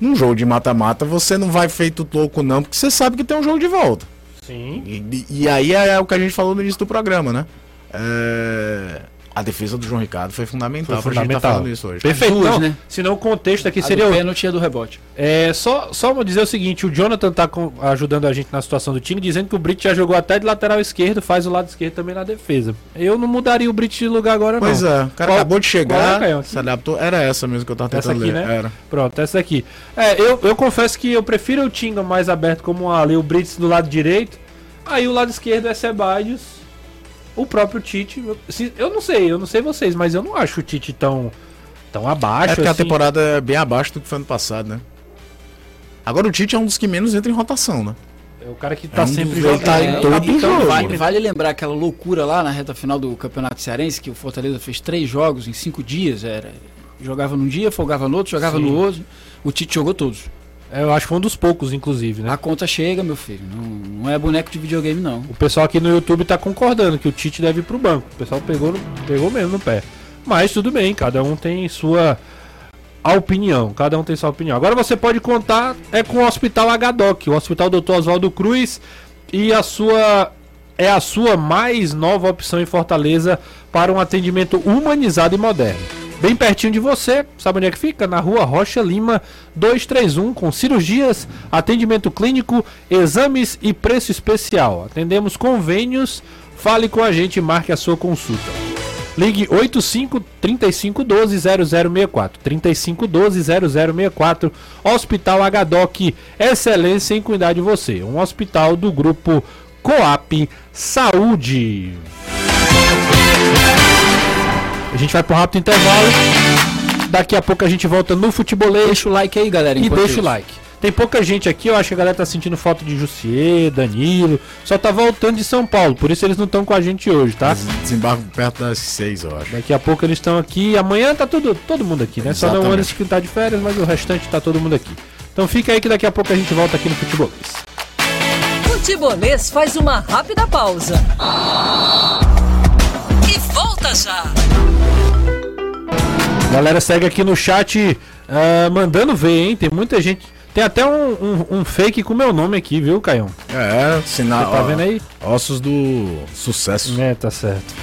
Num jogo de mata-mata, você não vai feito louco, não, porque você sabe que tem um jogo de volta. Sim. E, e aí é o que a gente falou no início do programa, né? É, A defesa do João Ricardo foi fundamental, Foi pra gente tá fundamental. falando isso hoje. Perfeito, duas, não, né? senão o contexto aqui A seria... do pênalti do rebote. É, só, só vou dizer o seguinte, o Jonathan tá com- ajudando a gente na situação do time, dizendo que o Brit já jogou até de lateral esquerdo, faz o lado esquerdo também na defesa. Eu não mudaria o Brit de lugar agora não. Pois é, o cara Qual- acabou de é, chegar, Caio? se adaptou. Era essa mesmo que eu tava Essa tentando aqui, ler. né? Era. Pronto, essa aqui. É, eu, eu confesso que eu prefiro o Tinga mais aberto como ali, o Brits do lado direito. Aí o lado esquerdo é Sebadios. O próprio Tite. Eu, não sei, eu não sei vocês, mas eu não acho o Tite tão, tão abaixo. É porque a assim. temporada é bem abaixo do que foi ano passado, né? Agora o Tite é um dos que menos entra em rotação, né? É o cara que tá É um sempre ele jogando. tá em É, todo então, jogo. Vale, vale lembrar aquela loucura lá na reta final do Campeonato Cearense, que o Fortaleza fez três jogos em cinco dias. Era, jogava num dia, folgava no outro, jogava Sim. no outro. O Tite jogou todos. Eu acho que foi um dos poucos, inclusive, né? A conta chega, meu filho. Não, não é boneco de videogame, não. O pessoal aqui no YouTube tá concordando que o Tite deve ir pro banco. O pessoal pegou, pegou mesmo no pé. Mas tudo bem, cada um tem sua opinião. Cada um tem sua opinião. Agora você pode contar é com o Hospital HDOC, o Hospital Dr. Oswaldo Cruz e a sua é a sua mais nova opção em Fortaleza para um atendimento humanizado e moderno. Bem pertinho de você, sabe onde é que fica? Na rua Rocha Lima 231, com cirurgias, atendimento clínico, exames e preço especial. Atendemos convênios, fale com a gente e marque a sua consulta. Ligue 85 35 12 0064. 35 12 0064. Hospital HDOC, excelência em cuidar de você. Um hospital do grupo Coap Saúde. A gente vai para um rápido intervalo. Daqui a pouco a gente volta no futebolês Deixa o like aí, galera. e deixa o isso. like. Tem pouca gente aqui, eu acho que a galera tá sentindo falta de Jussier, Danilo. Só tá voltando de São Paulo, por isso eles não estão com a gente hoje, tá? Eles desembarcam perto das seis, eu acho. Daqui a pouco eles estão aqui. Amanhã tá todo, todo mundo aqui, né? Só não o Exatamente. Anderson que tá de férias, mas o restante tá todo mundo aqui. Então fica aí que daqui a pouco a gente volta aqui no Futebolês. Futebolês faz uma rápida pausa. E volta já. Galera, segue aqui no chat ah, mandando ver, hein? Tem muita gente. Tem até um, um- um fake com meu nome aqui, viu, Caião? É, sinal. Você tá vendo aí? Ossos do sucesso. É, tá certo.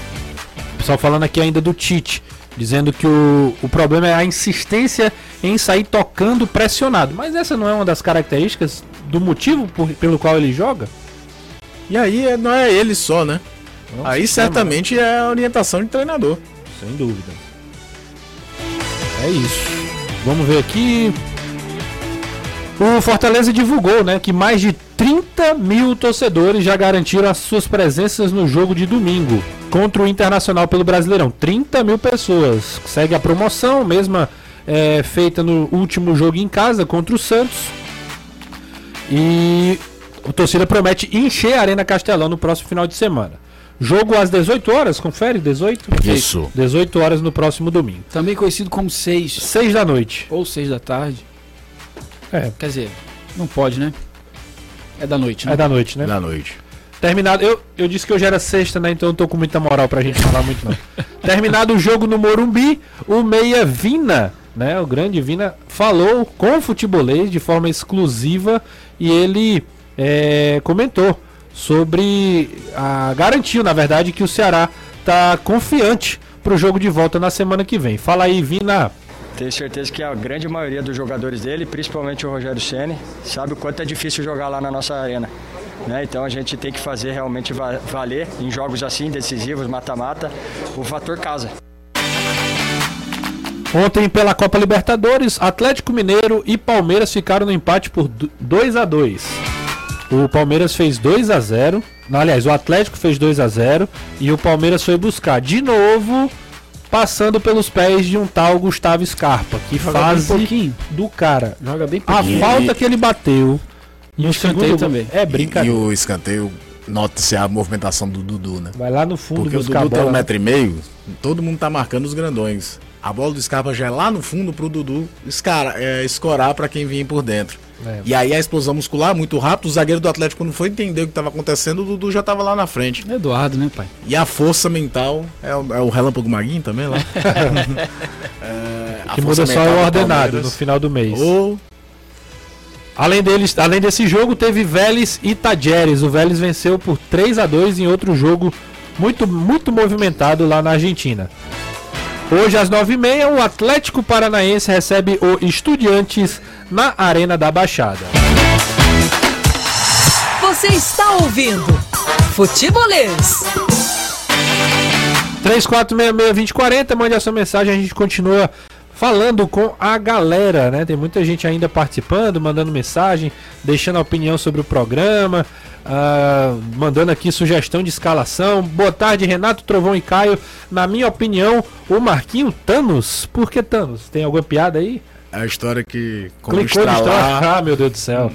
Pessoal falando aqui ainda do Tite, dizendo que o, o problema é a insistência em sair tocando pressionado. Mas essa não é uma das características do motivo por- pelo qual ele joga? E aí é- não é ele só, né? Não aí sei, certamente é a orientação de treinador. Sem dúvida. É isso. Vamos ver aqui. O Fortaleza divulgou, né, que mais de 30 mil torcedores já garantiram as suas presenças no jogo de domingo contra o Internacional pelo Brasileirão. 30 mil pessoas. Segue a promoção, mesma é, feita no último jogo em casa contra o Santos. E a torcida promete encher a Arena Castelão no próximo final de semana. Jogo às 18 horas, confere? 18? Isso. 18 horas no próximo domingo. Também conhecido como 6 6 da noite. ou 6 da tarde. É, Quer dizer, não pode, né? É da noite, né? é da noite, né? Da noite. Terminado. Eu, eu disse que hoje era sexta, né? Então eu não tô com muita moral pra gente falar muito, não. Terminado o jogo no Morumbi, o Meia Vina, né? O grande Vina falou com o futebolês de forma exclusiva e ele é, comentou sobre a garantiu, na verdade, que o Ceará tá confiante pro jogo de volta na semana que vem. Fala aí, Vina. Tenho certeza que a grande maioria dos jogadores dele, principalmente o Rogério Ceni, sabe o quanto é difícil jogar lá na nossa arena. né? Então a gente tem que fazer realmente va- valer em jogos assim, decisivos, mata-mata, o fator casa. Ontem, pela Copa Libertadores, Atlético Mineiro e Palmeiras ficaram no empate por 2 a 2 O Palmeiras fez 2 a 0 Não, Aliás, o Atlético fez 2 a 0 e o Palmeiras foi buscar de novo, passando pelos pés de um tal Gustavo Scarpa, que Joga bem faz pouquinho. do cara. Joga bem A pouquinho. falta que ele bateu E o escanteio também. É E brincadeira. o escanteio, Nota-se a movimentação do Dudu, né? Vai lá no fundo Porque o a Dudu tem um metro e meio, todo mundo tá marcando os grandões. A bola do Scarpa já é lá no fundo pro Dudu escara, é, escorar pra quem vinha por dentro. É. E aí a explosão muscular muito rápido, o zagueiro do Atlético quando foi entender o que estava acontecendo, o Dudu já tava lá na frente. Eduardo, né, pai? E a força mental é o, é o Relâmpago Maguinho também lá. É, Que muda só o do ordenado no final do mês. Ô, Além, deles, além desse jogo, teve Vélez e Tajeres. O Vélez venceu por 3 a 2 em outro jogo muito, muito movimentado lá na Argentina. Hoje, às 9h30, o Atlético Paranaense recebe o Estudiantes na Arena da Baixada. Você está ouvindo Futebolês. 3466-2040, mande a sua mensagem, a gente continua falando com a galera, né? Tem muita gente ainda participando, mandando mensagem, deixando a opinião sobre o programa, ah, mandando aqui sugestão de escalação. Boa tarde, Renato, Trovão e Caio. Na minha opinião, o Marquinho Thanos. Por que Thanos? Tem alguma piada aí? é a história que Clicou no estralar, estralar. Ah, meu Deus do céu.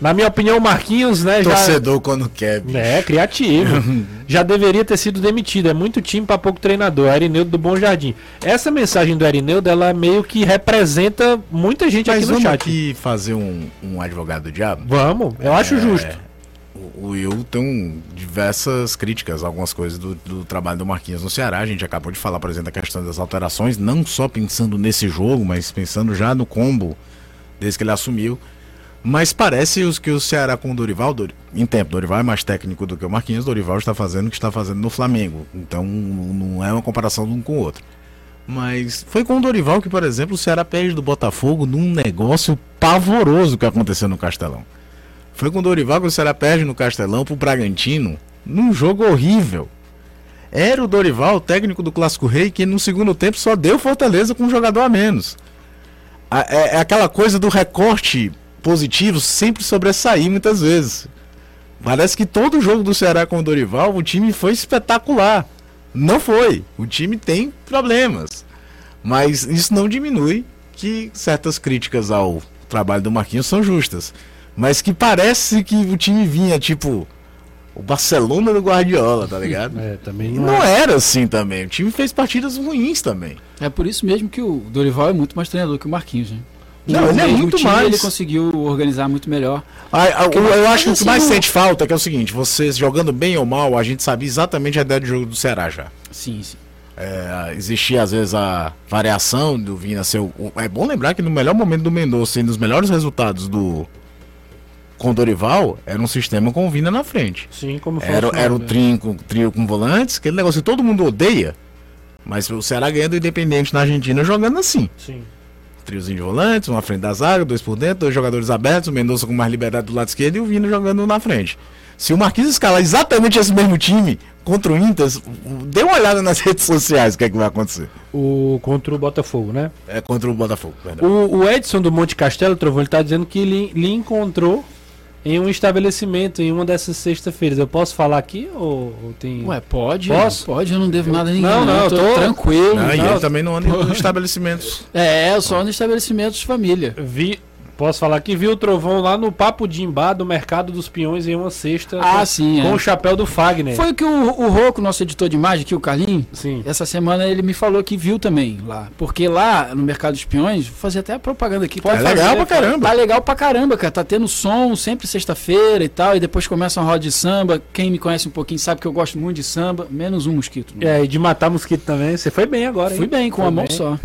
Na minha opinião, o Marquinhos, né, já... torcedor quando quer. bicho. É, criativo. Já deveria ter sido demitido. É muito time para pouco treinador. Arineudo do Bom Jardim. Essa mensagem do Arineudo, ela meio que representa muita gente Mas aqui no vamos chat. aqui fazer um, um advogado do diabo? Vamos, eu acho É, justo. O, Will tem diversas críticas, algumas coisas do, do trabalho do Marquinhos no Ceará. A gente acabou de falar, por exemplo, da questão das alterações, não só pensando nesse jogo, mas pensando já no combo desde que ele assumiu. Mas parece os que o Ceará com o Dorival, Dori- em tempo, Dorival é mais técnico do que o Marquinhos, Dorival está fazendo o que está fazendo no Flamengo. Então não é uma comparação de um com o outro. Mas foi com o Dorival que, por exemplo, o Ceará perde do Botafogo num negócio pavoroso que aconteceu no Castelão. Foi com o Dorival que o Ceará perde no Castelão pro Bragantino, num jogo horrível. Era o Dorival, técnico do Clássico Rei, que no segundo tempo só deu Fortaleza com um jogador a menos. É, é aquela coisa do recorte positivo sempre sobressair muitas vezes. Parece que todo jogo do Ceará com o Dorival, o time foi espetacular. Não foi. O time tem problemas. Mas isso não diminui que certas críticas ao trabalho do Marquinhos são justas. Mas que parece que o time vinha, tipo, o Barcelona do Guardiola, tá ligado? É, também não, não é. era assim também. O time fez partidas ruins também. É por isso mesmo que o Dorival é muito mais treinador que o Marquinhos, né? Não, O ele é muito time, mais. Ele conseguiu organizar muito melhor. Ah, ah, eu, eu acho que o que assim, mais sente falta é que é o seguinte: vocês jogando bem ou mal, a gente sabia exatamente a ideia de jogo do Ceará já. Sim, sim. É, existia às vezes a variação do Vina ser o, o- É bom lembrar que no melhor momento do Mendonça e nos melhores resultados do. Com o Dorival, era um sistema com o Vina na frente. Sim, como foi. Era, era o né? trio com, trio com volantes, aquele negócio que todo mundo odeia. Mas o Ceará ganhando o Independente na Argentina jogando assim. Sim. Triozinho de volantes, uma frente da zaga, dois por dentro, dois jogadores abertos, o Mendonça com mais liberdade do lado esquerdo e o Vina jogando na frente. Se o Marquinhos escalar exatamente esse mesmo time contra o Inter, dê uma olhada nas redes sociais o que é que vai acontecer. O, contra o Botafogo, né? É contra o Botafogo, perdão. O, o Edson do Monte Castelo, Trovão, ele tá dizendo que ele lhe encontrou em um estabelecimento, em uma dessas sexta-feiras. Eu posso falar aqui ou, ou tem. Ué, pode? Posso? Pode, eu não devo nada a ninguém. Não, não, eu tô, tô- tranquilo. Ah, e não. ele também não anda em estabelecimentos. É, eu só no estabelecimentos de família. Vi, posso falar que vi o Trovão lá no Papo de Imbá do Mercado dos Peões em uma sexta. Ah, com, sim, Com é. o chapéu do Fagner. Foi o que o, o Rocco, nosso editor de imagem aqui, o Carlinhos, Sim. essa semana ele me falou que viu também lá. Porque lá no Mercado dos Peões, vou fazer até a propaganda aqui. É legal pra caramba. Tá legal pra caramba, cara. Tá tendo som sempre sexta-feira e tal. E depois começa uma roda de samba. Quem me conhece um pouquinho sabe que eu gosto muito de samba. Menos um mosquito. né? É, e de matar mosquito também. Você foi bem agora, hein? Fui bem, com Foi a mão bem. só.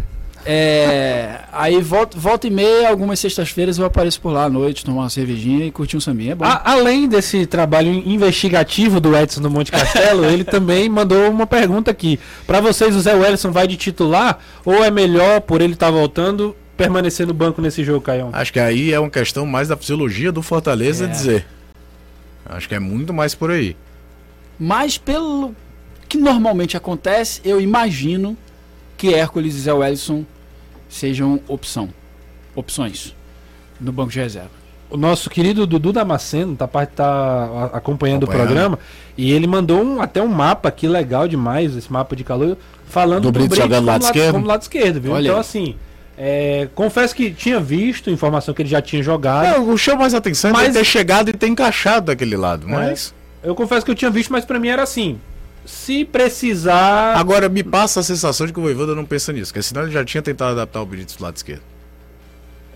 É, aí volta, volta e meia, algumas sextas-feiras eu apareço por lá à noite, tomar uma cervejinha e curtir um sambinha. É bom. A- além desse trabalho investigativo do Edson do Monte Castelo, ele também mandou uma pergunta aqui. Pra vocês, o Zé Wellison vai de titular ou é melhor, por ele estar voltando, permanecer no banco nesse jogo, Caião? Acho que aí é uma questão mais da fisiologia do Fortaleza É. dizer. Acho que é muito mais por aí. Mas pelo que normalmente acontece, eu imagino que Hércules e Zé Wellison sejam opção. Opções no banco de reserva. O nosso querido Dudu Damasceno tá, par- tá acompanhando, o Acompanhando. programa e ele mandou um- até um mapa aqui legal demais, esse mapa de calor, falando Do Brito jogando como lado esquerdo? como lado esquerdo, viu? Olha então, aí. assim, é, confesso que tinha visto informação que ele já tinha jogado. É, o chama mais atenção é Mas- ele ter chegado e ter encaixado daquele lado. Mas Eu confesso que eu tinha visto, mas pra mim era assim. Se precisar. Agora me passa a sensação de que o Voivoda não pensa nisso, porque senão ele já tinha tentado adaptar o Brits do lado esquerdo.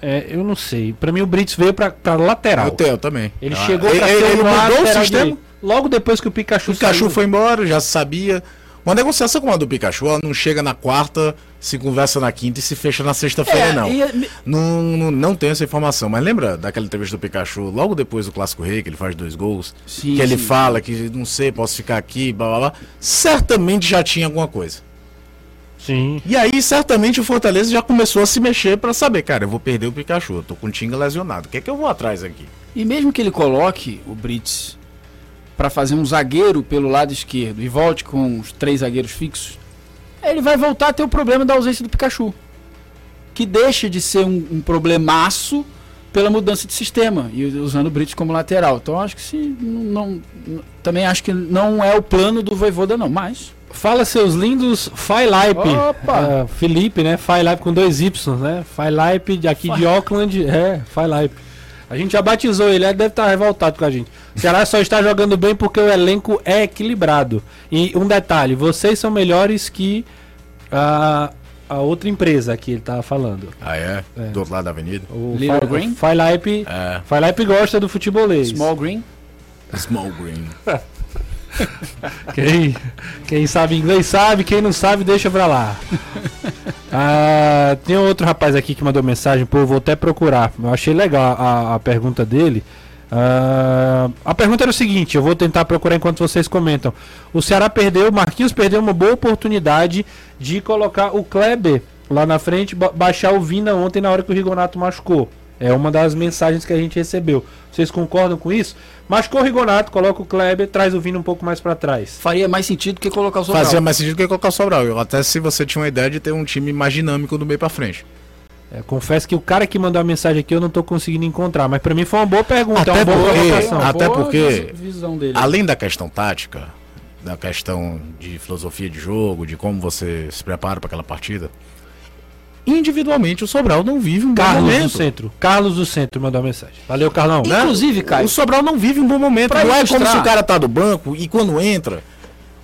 É, eu não sei. Pra mim o Brits veio pra, pra lateral. Eu, tenho, eu também. Ele Ah, chegou pra ele, ser ele mudou o sistema. direito. Logo depois que o Pikachu, O Pikachu saiu. foi embora, já sabia. Uma negociação como a do Pikachu, ela não chega na quarta, se conversa na quinta e se fecha na sexta-feira, É, não. e- Não, não. não tenho essa informação. Mas lembra daquela entrevista do Pikachu, logo depois do Clássico Rei, que ele faz dois gols? Sim, que ele sim. fala que não sei, posso ficar aqui, blá blá blá. Certamente já tinha alguma coisa. Sim. E aí, certamente, o Fortaleza já começou a se mexer pra saber, cara, eu vou perder o Pikachu, eu tô com o Tinga lesionado. O que é que eu vou atrás aqui? E mesmo que ele coloque o Brits para fazer um zagueiro pelo lado esquerdo e volte com os três zagueiros fixos, ele vai voltar a ter o problema da ausência do Pikachu. Que deixa de ser um, um problemaço pela mudança de sistema e usando o Brits como lateral. Então acho que se não, não- também acho que não é o plano do Voivoda não, mas Fala seus lindos Failipe. Opa! Ah, Felipe, né? Failipe com dois Y, né? Failipe de aqui de Auckland. É, Failipe. A gente já batizou ele, ele deve estar revoltado com a gente. O Ceará só está jogando bem porque o elenco é equilibrado. E um detalhe, vocês são melhores que a, a outra empresa que ele tava falando. Ah, é? É. Do outro lado da avenida? O Little Fa- Green? Failipe, É. Gosta do futebolês. Small Green Small Green. Quem, quem sabe inglês sabe, quem não sabe deixa pra lá. Ah, tem outro rapaz aqui que mandou mensagem, pô, eu vou até procurar. Eu achei legal a, a pergunta dele. Ah, a pergunta era o seguinte, eu vou tentar procurar enquanto vocês comentam. O Ceará perdeu, o Marquinhos perdeu uma boa oportunidade de colocar o Kleber lá na frente, ba- baixar o Vina ontem na hora que o Rigonato machucou. É uma das mensagens que a gente recebeu. Vocês concordam com isso? Machucou o Rigonato, coloca o Kleber, traz o Vina um pouco mais pra trás. faria mais sentido que colocar o Sobral. Fazia mais sentido que colocar o Sobral. Eu- Até se você tinha uma ideia de ter um time mais dinâmico do meio pra frente. É, confesso que o cara que mandou a mensagem aqui eu não tô conseguindo encontrar, mas pra mim foi uma boa pergunta, Até é uma boa porque- Até porque- vis- visão dele. Além da questão tática, da questão de filosofia de jogo, de como você se prepara para aquela partida, individualmente o Sobral não vive um bom Carlos do momento. Centro. Carlos do Centro mandou a mensagem. Valeu, Carlão. Né? Inclusive, Caio, O Sobral não vive um bom momento. Pra não é ilustrar- como se o cara tá do banco e quando entra,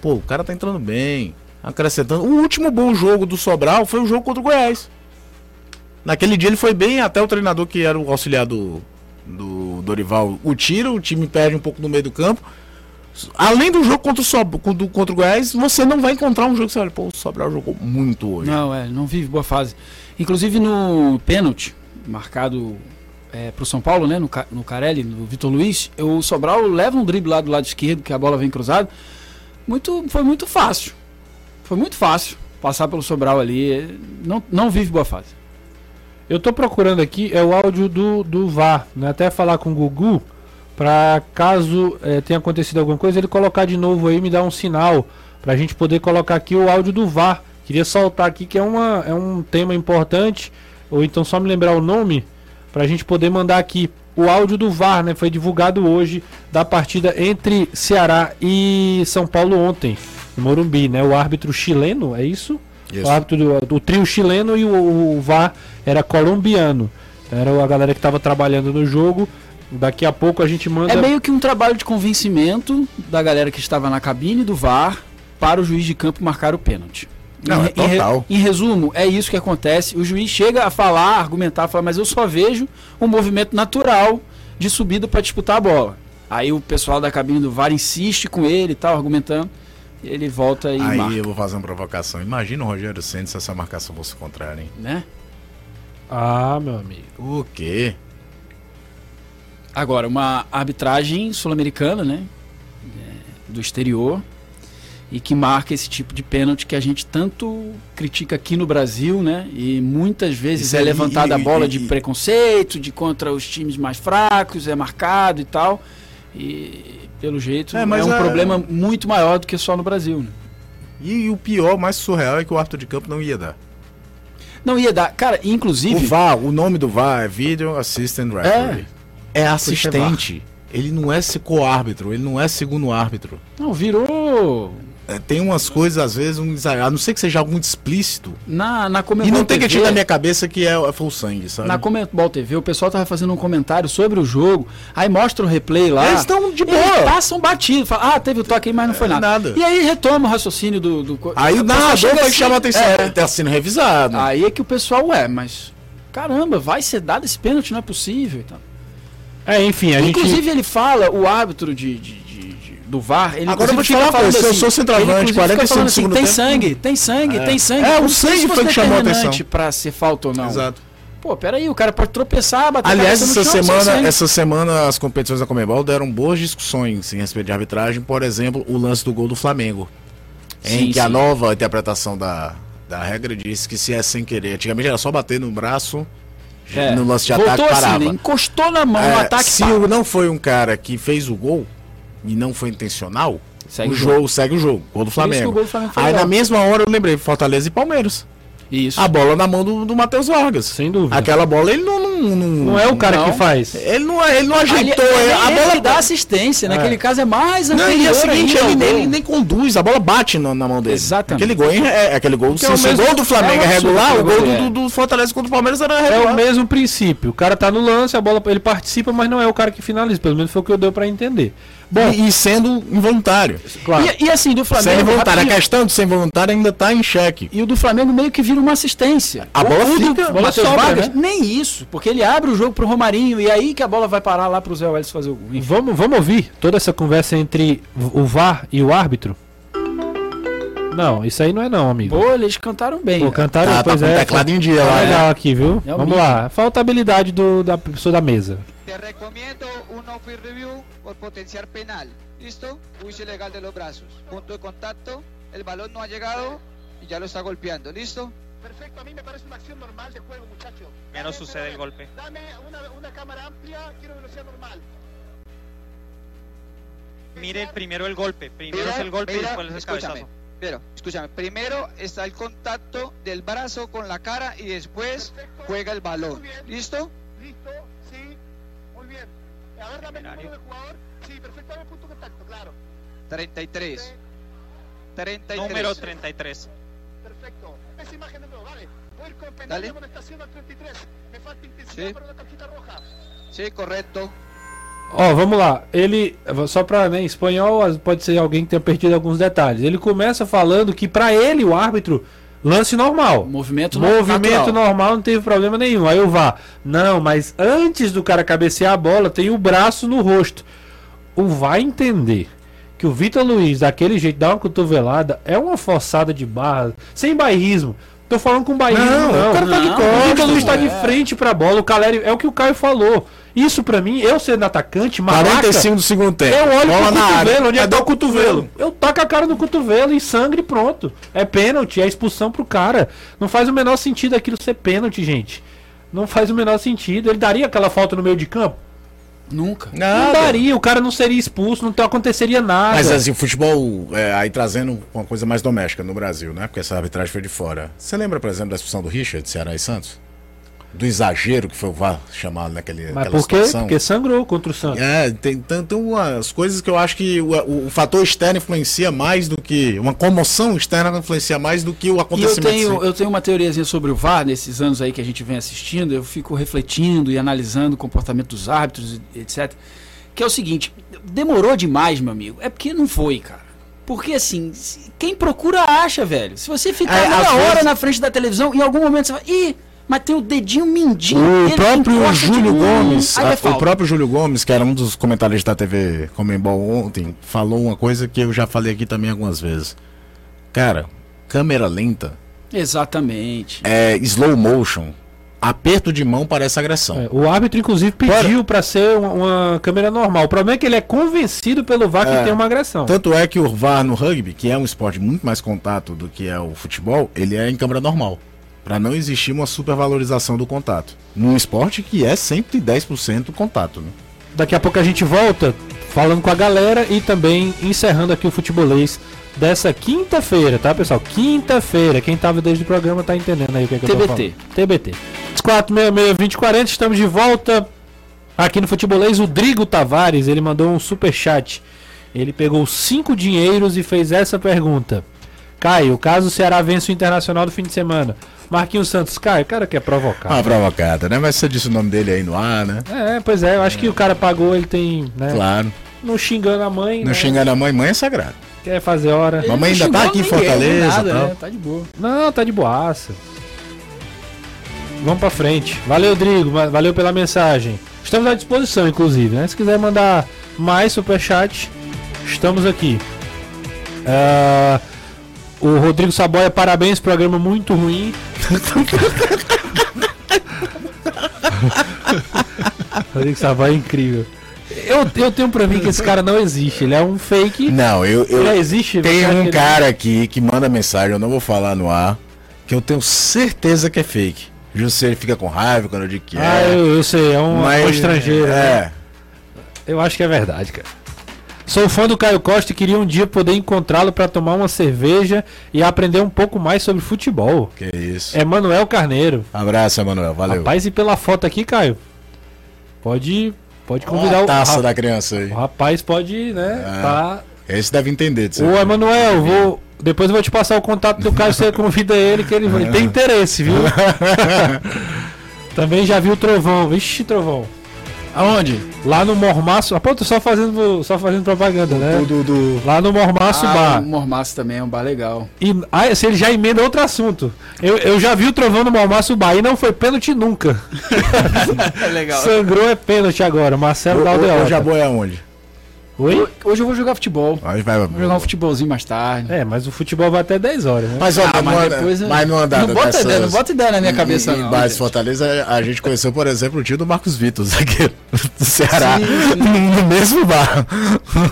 pô, o cara tá entrando bem, acrescentando. O último bom jogo do Sobral foi o jogo contra o Goiás. Naquele dia ele foi bem, até o treinador que era o auxiliar do, do Dorival o tira, o time perde um pouco no meio do campo. Além do jogo contra o, Sob, contra, o- contra o Goiás, você não vai encontrar um jogo que você olha, pô, o Sobral jogou muito hoje. Não, é, não vive boa fase. Inclusive no pênalti, marcado é, pro São Paulo, né? No, no Carelli, no Vitor Luiz, o Sobral leva um drible lá do lado esquerdo, que a bola vem cruzada. Muito, foi muito fácil. Foi muito fácil passar pelo Sobral ali. Não, não vive boa fase. Eu tô procurando aqui, é o áudio do, do VAR, né? Até falar com o Gugu, pra caso eh, tenha acontecido alguma coisa, ele colocar de novo aí, me dar um sinal, pra gente poder colocar aqui o áudio do VAR. Queria soltar aqui que é, uma, é um tema importante, ou então só me lembrar o nome, pra gente poder mandar aqui. O áudio do VAR, né? Foi divulgado hoje da partida entre Ceará e São Paulo ontem, no Morumbi, né? O árbitro chileno, é isso? Isso. O árbitro do, do trio chileno e o, o VAR era colombiano. Então, Era a galera que estava trabalhando no jogo. Daqui a pouco a gente manda. É meio que um trabalho de convencimento da galera que estava na cabine do VAR para o juiz de campo marcar o pênalti. Não, em, é total. Em, re- em resumo, é isso que acontece. O juiz chega a falar, argumentar, falar, mas eu só vejo um movimento natural de subida para disputar a bola. Aí o pessoal da cabine do VAR insiste com ele e tal, argumentando. E ele volta e Aí marca, eu vou fazer uma provocação. Imagina o Rogério Senna se essa marcação fosse contrária, hein? né? Ah, meu amigo. O quê? Agora, uma arbitragem sul-americana, né? É, do exterior. E que marca esse tipo de pênalti que a gente tanto critica aqui no Brasil, né? E muitas vezes Isso é levantada a e- bola e- de preconceito, de contra os times mais fracos, é marcado e tal. E pelo jeito É, é, um é- problema muito maior do que só no Brasil, né? E, o pior, mais surreal, é que o árbitro de campo não ia dar. Não ia dar. Cara, O inclusive. VAR, o nome do VAR é Video Assistant Referee. É, assistente. Ele não é co-árbitro, ele não é segundo árbitro. Não, virou. é, tem umas coisas, às vezes, um. A não ser que seja algo muito explícito. Na, na E não tem que TV, tirar da minha cabeça que é, é full sangue, sabe? Na Comembol TV, o pessoal tava fazendo um comentário sobre o jogo, aí mostra o replay lá. Eles estão de Eles boa. passam batido, falam, ah, teve o toque aí, mas não foi É, nada. nada. E aí retoma o raciocínio do. do Aí o narrador que assim, chama a atenção. é. Tá sendo revisado. Aí é que o pessoal, ué, mas. Caramba, vai ser dado esse pênalti, não é possível. Então. É, enfim, a Inclusive, gente. ele fala, o árbitro de, de- de- de- do VAR, ele Agora eu vou te falar uma coisa, se eu sou centroavante, ele, inclusive, 45 fica falando do segundo tem tempo, sangue, tem sangue, tem sangue. É, o sangue foi que chamou a determinante atenção. Pra ser falta ou não. Exato. Pô, peraí, o cara pode tropeçar, bater a Aliás, essa chão, sem semana, essa semana as competições da Comebol deram boas discussões em respeito de arbitragem. Por exemplo, o lance do gol do Flamengo. em Sim, que a sim. nova interpretação da, da regra diz que se é sem querer. Antigamente era só bater no braço, É, no lance de Voltou ataque assim, parava. né? encostou na mão, É, o ataque se para. não foi um cara que fez o gol e não foi intencional, Segue o o jogo, segue o jogo. Gol do Flamengo. gol do Flamengo Aí legal. na mesma hora eu lembrei Fortaleza e Palmeiras. Isso. A bola na mão do, do Matheus Vargas. Sem dúvida. Aquela bola ele não não, Não é o cara Não. que faz. ele não ele não Ele, ajeitou, ele, a ele bola que dá assistência, naquele caso é mais Não, anterior e é o seguinte, ele, ele nem conduz, a bola bate na, na mão dele. Exatamente. Aquele gol é, é aquele gol. Se é o mesmo- gol do Flamengo é é, regular, o aquele gol do, é. do, do Fortaleza contra o Palmeiras era É regular. o mesmo princípio. O cara tá no lance, a bola ele participa, mas não é o cara que finaliza. Pelo menos foi o que eu deu pra entender. Bom, E, e sendo involuntário. claro. E, e assim, do Flamengo. Sendo involuntário. A questão de ser involuntário ainda tá em xeque. E o do Flamengo meio que vira uma assistência. A bola O do fica- a bola sobra, Vargas, né? nem isso, porque ele abre o jogo pro Romarinho e aí que a bola vai parar lá pro Zé Welles fazer o gol. Enfim. Vamos, vamos ouvir toda essa conversa entre o VAR e o árbitro? Não, isso aí não é não, amigo. Pô, eles cantaram bem. Pô, cantaram, Tá, tá pois o é. teclado em dia Tá lá. legal né? aqui, viu? É o Vamos mínimo. lá. Falta a habilidade do, da pessoa da mesa. Te recomiendo un no-free review por potenciar penal. ¿Listo? Uso ilegal de los brazos. Punto de contacto, el balón no ha llegado y ya lo está golpeando. ¿Listo? Perfecto, a mí me parece una acción normal de juego, muchacho. Ya no sucede el golpe. Dame una, una cámara amplia, quiero velocidad normal. Mire primero el golpe. Primero Mira, es el golpe y mira, después es el escúchame. cabezazo. Pero, escúchame, primero está el contacto del brazo con la cara y después Perfecto. juega el balón. ¿Listo? Listo. A ver, dame el número de jugador. Sí, perfecto, dame punto de contacto, claro. 33. 33. Número 33. Perfecto. Esa imagen de nuevo, vale. Voy a ir con penal Dale. de amonestación al 33. Me falta intensidad Sí. para una tarjeta roja. Sí, correcto. Ó, vamos lá. Ele, só pra, né, em espanhol, pode ser alguém que tenha perdido alguns detalhes. Ele começa falando que pra ele, o árbitro, lance normal. Movimento Movimento natural. normal, não teve problema nenhum. Aí eu vá. Não, mas antes do cara cabecear a bola, tem o braço no rosto. O vai entender que o Vitor Luiz, daquele jeito, dá uma cotovelada, é uma forçada de barra, sem bairrismo. Tô falando com bairrismo, Não, não. o cara tá de o costas, Vitor Luiz tá de frente pra bola. O Caleri, é o que o Caio falou. Isso pra mim, eu sendo atacante, malaca, 45 do segundo tempo. eu olho Bola pro na área. cotovelo, onde é tá o cotovelo? Eu taco a cara no cotovelo e sangue e pronto. É pênalti, é expulsão pro cara. Não faz o menor sentido aquilo ser pênalti, gente. Não faz o menor sentido. Ele daria aquela falta no meio de campo? Nunca. Não Nada. daria, o cara não seria expulso, não aconteceria nada. Mas assim, o futebol, é, aí trazendo uma coisa mais doméstica no Brasil, né? Porque essa arbitragem foi de fora. Você lembra, por exemplo, da expulsão do Richard, Ceará e Santos? Do exagero que foi o VAR chamado naquele, Mas por quê? situação? Porque sangrou contra o Santos. É, tem tanto umas coisas que eu acho que o, o- o fator externo influencia mais do que. Uma comoção externa influencia mais do que o E eu acontecimento. tenho, eu tenho uma teoriazinha sobre o VAR nesses anos aí que a gente vem assistindo, eu fico refletindo e analisando o comportamento dos árbitros, etc. Que é o seguinte, demorou demais, meu amigo. É porque não foi, cara. Porque assim, quem procura acha, velho. Se você ficar É, meia hora vezes- na frente da televisão, em algum momento você vai. Ih, mas tem o dedinho mindinho. O próprio Júlio Gomes, a- é o próprio Júlio Gomes, que era um dos comentaristas da TV Comembol ontem, falou uma coisa que eu já falei aqui também algumas vezes. Cara, câmera lenta, Exatamente. é slow motion, aperto de mão parece agressão. É, o árbitro, inclusive, pediu pra ser uma, uma câmera normal. O problema é que ele é convencido pelo VAR que É. tem uma agressão. Tanto é que o VAR no rugby, que é um esporte muito mais contato do que é o futebol, ele é em câmera normal. Pra não existir uma supervalorização do contato. Num esporte que é 110% contato, né? Daqui a pouco a gente volta falando com a galera e também encerrando aqui o futebolês dessa quinta-feira, tá, pessoal? Quinta-feira. Quem tava desde o programa tá entendendo aí o que, é que eu tô TBT. falando. TBT. 466-2040, estamos de volta aqui no futebolês. O Drigo Tavares, ele mandou um super chat Ele pegou cinco dinheiros e fez essa pergunta. Caio, caso o Ceará vence o Internacional do fim de semana. Marquinhos Santos, Caio, o cara quer provocar. Uma provocada, né? Mas você disse o nome dele aí no ar, né? É, pois é, eu acho que o cara pagou, ele tem, né? Claro. Não xingando a mãe, Não né? xingando a mãe, mãe é sagrado. Quer fazer hora. Mamãe ainda tá aqui em Fortaleza e tal. Tá de boa. Não, tá de boaça. Vamos pra frente. Valeu, Drigo. va- Valeu pela mensagem. Estamos à disposição, inclusive, né? Se quiser mandar mais superchat, estamos aqui. Ah, o Rodrigo Saboia, parabéns, programa muito ruim. Rodrigo Saboia é incrível. Eu, eu tenho pra mim que esse cara não existe. Ele é um fake. Não, eu. eu Ele existe? Tem um ele- cara aqui que manda mensagem, eu não vou falar no ar, que eu tenho certeza que é fake. Ele fica com raiva quando eu digo que Ah, é. eu, eu sei, é um, Mas, um estrangeiro. né? É. Eu acho que é verdade, cara. Sou fã do Caio Costa e queria um dia poder encontrá-lo para tomar uma cerveja e aprender um pouco mais sobre futebol. Que isso. É Manuel Carneiro. Abraço, Emanuel. Valeu. Rapaz, e pela foto aqui, Caio? Pode, pode convidar Olha a o, taça da criança aí. o rapaz pode, né? É. Tá. Esse deve entender disso. Ô, Emanuel, vou depois eu vou te passar o contato do Caio, você convida ele que ele, ele tem interesse, viu? Também já viu o Trovão. Vixe, Trovão. Aonde? Lá no Mormaço. Ah, pô, tô só fazendo, só fazendo propaganda, né? Do, do, Lá no Mormaço ah, Bar. O Mormaço também é um bar legal. E ah, se ele já emenda outro assunto. Eu, eu já vi o Trovão no Mormaço Bar e não foi pênalti nunca. É legal. Sangrou é pênalti agora. Marcelo o, o, Galdeota. o Jabô é aonde? Oi? Hoje eu vou jogar futebol. Aí vai, Vou jogar um futebolzinho mais tarde. É, mas o futebol vai até 10 horas, né? Mas, ó, Ah, mas depois mas numa andada Não bota dessas- ideia, não bota ideia na minha cabeça, em, não, gente. Fortaleza, a gente conheceu, por exemplo, o tio do Marcos Vitor, zagueiro do Ceará, Sim, sim. no mesmo bar.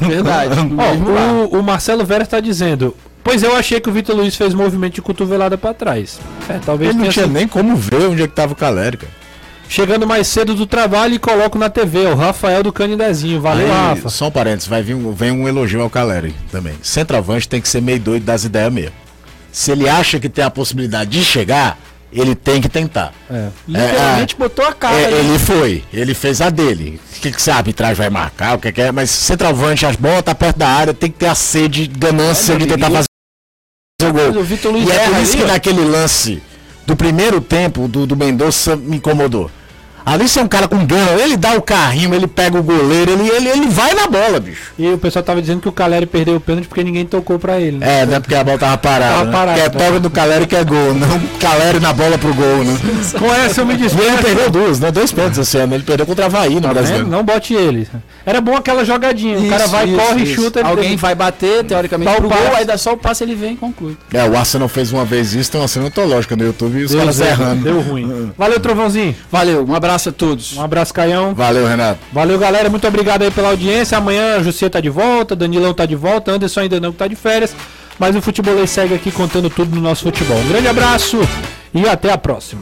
Verdade. no mesmo bar. Ó, o, o Marcelo Vera está dizendo. Pois eu achei que o Vitor Luiz fez movimento de cotovelada pra trás. É, talvez Ele não tinha sido- nem como ver onde é que tava o Caleri, cara. Chegando mais cedo do trabalho e coloco na TV, o Rafael do Canidezinho. Valeu, Aí, Rafa. Só um parênteses, vai vir um, vem um elogio ao Caleri também. Centroavante tem que ser meio doido das ideias mesmo. Se ele acha que tem a possibilidade de chegar, ele tem que tentar. É. Literalmente botou a cara. É, ele foi, ele fez a dele. O que, que se a arbitragem vai marcar, o que, que é, mas centroavante, as bolas tá perto da área, tem que ter a sede, ganância É, de tentar fazer o gol. o E é erra por isso que naquele lance do primeiro tempo do, do Mendonça me incomodou. Ali você é um cara com gana, ele dá o carrinho, ele pega o goleiro, ele, ele, ele vai na bola, bicho. E o pessoal tava dizendo que o Caleri perdeu o pênalti porque ninguém tocou pra ele. Né? É, né? Porque a bola tava parada. Tava né? parada, que é né? toca do Caleri que é gol, não Caleri na bola pro gol, né? Com essa eu me E ele despeço. perdeu duas, né? Dois pontos esse ano. Ele perdeu contra o Havaí no Tá vendo? Não bote ele. Era bom aquela jogadinha. o cara Isso, vai, isso, corre, isso. chuta. ele Alguém vai bater, teoricamente, Dá o pro gol, aí dá só o passe ele vem e conclui. É, o Arsenal fez uma vez isso, tem uma cena antológica no YouTube e os Deu, caras errando. deu ruim. Valeu, Trovãozinho. Valeu, um abraço a todos. Um abraço, Caião. Valeu, Renato. Valeu, galera. Muito obrigado aí pela audiência. Amanhã a Jussier tá de volta, Danilão tá de volta, Anderson ainda não tá de férias. Mas o futebolês segue aqui contando tudo no nosso futebol. Um grande abraço e até a próxima.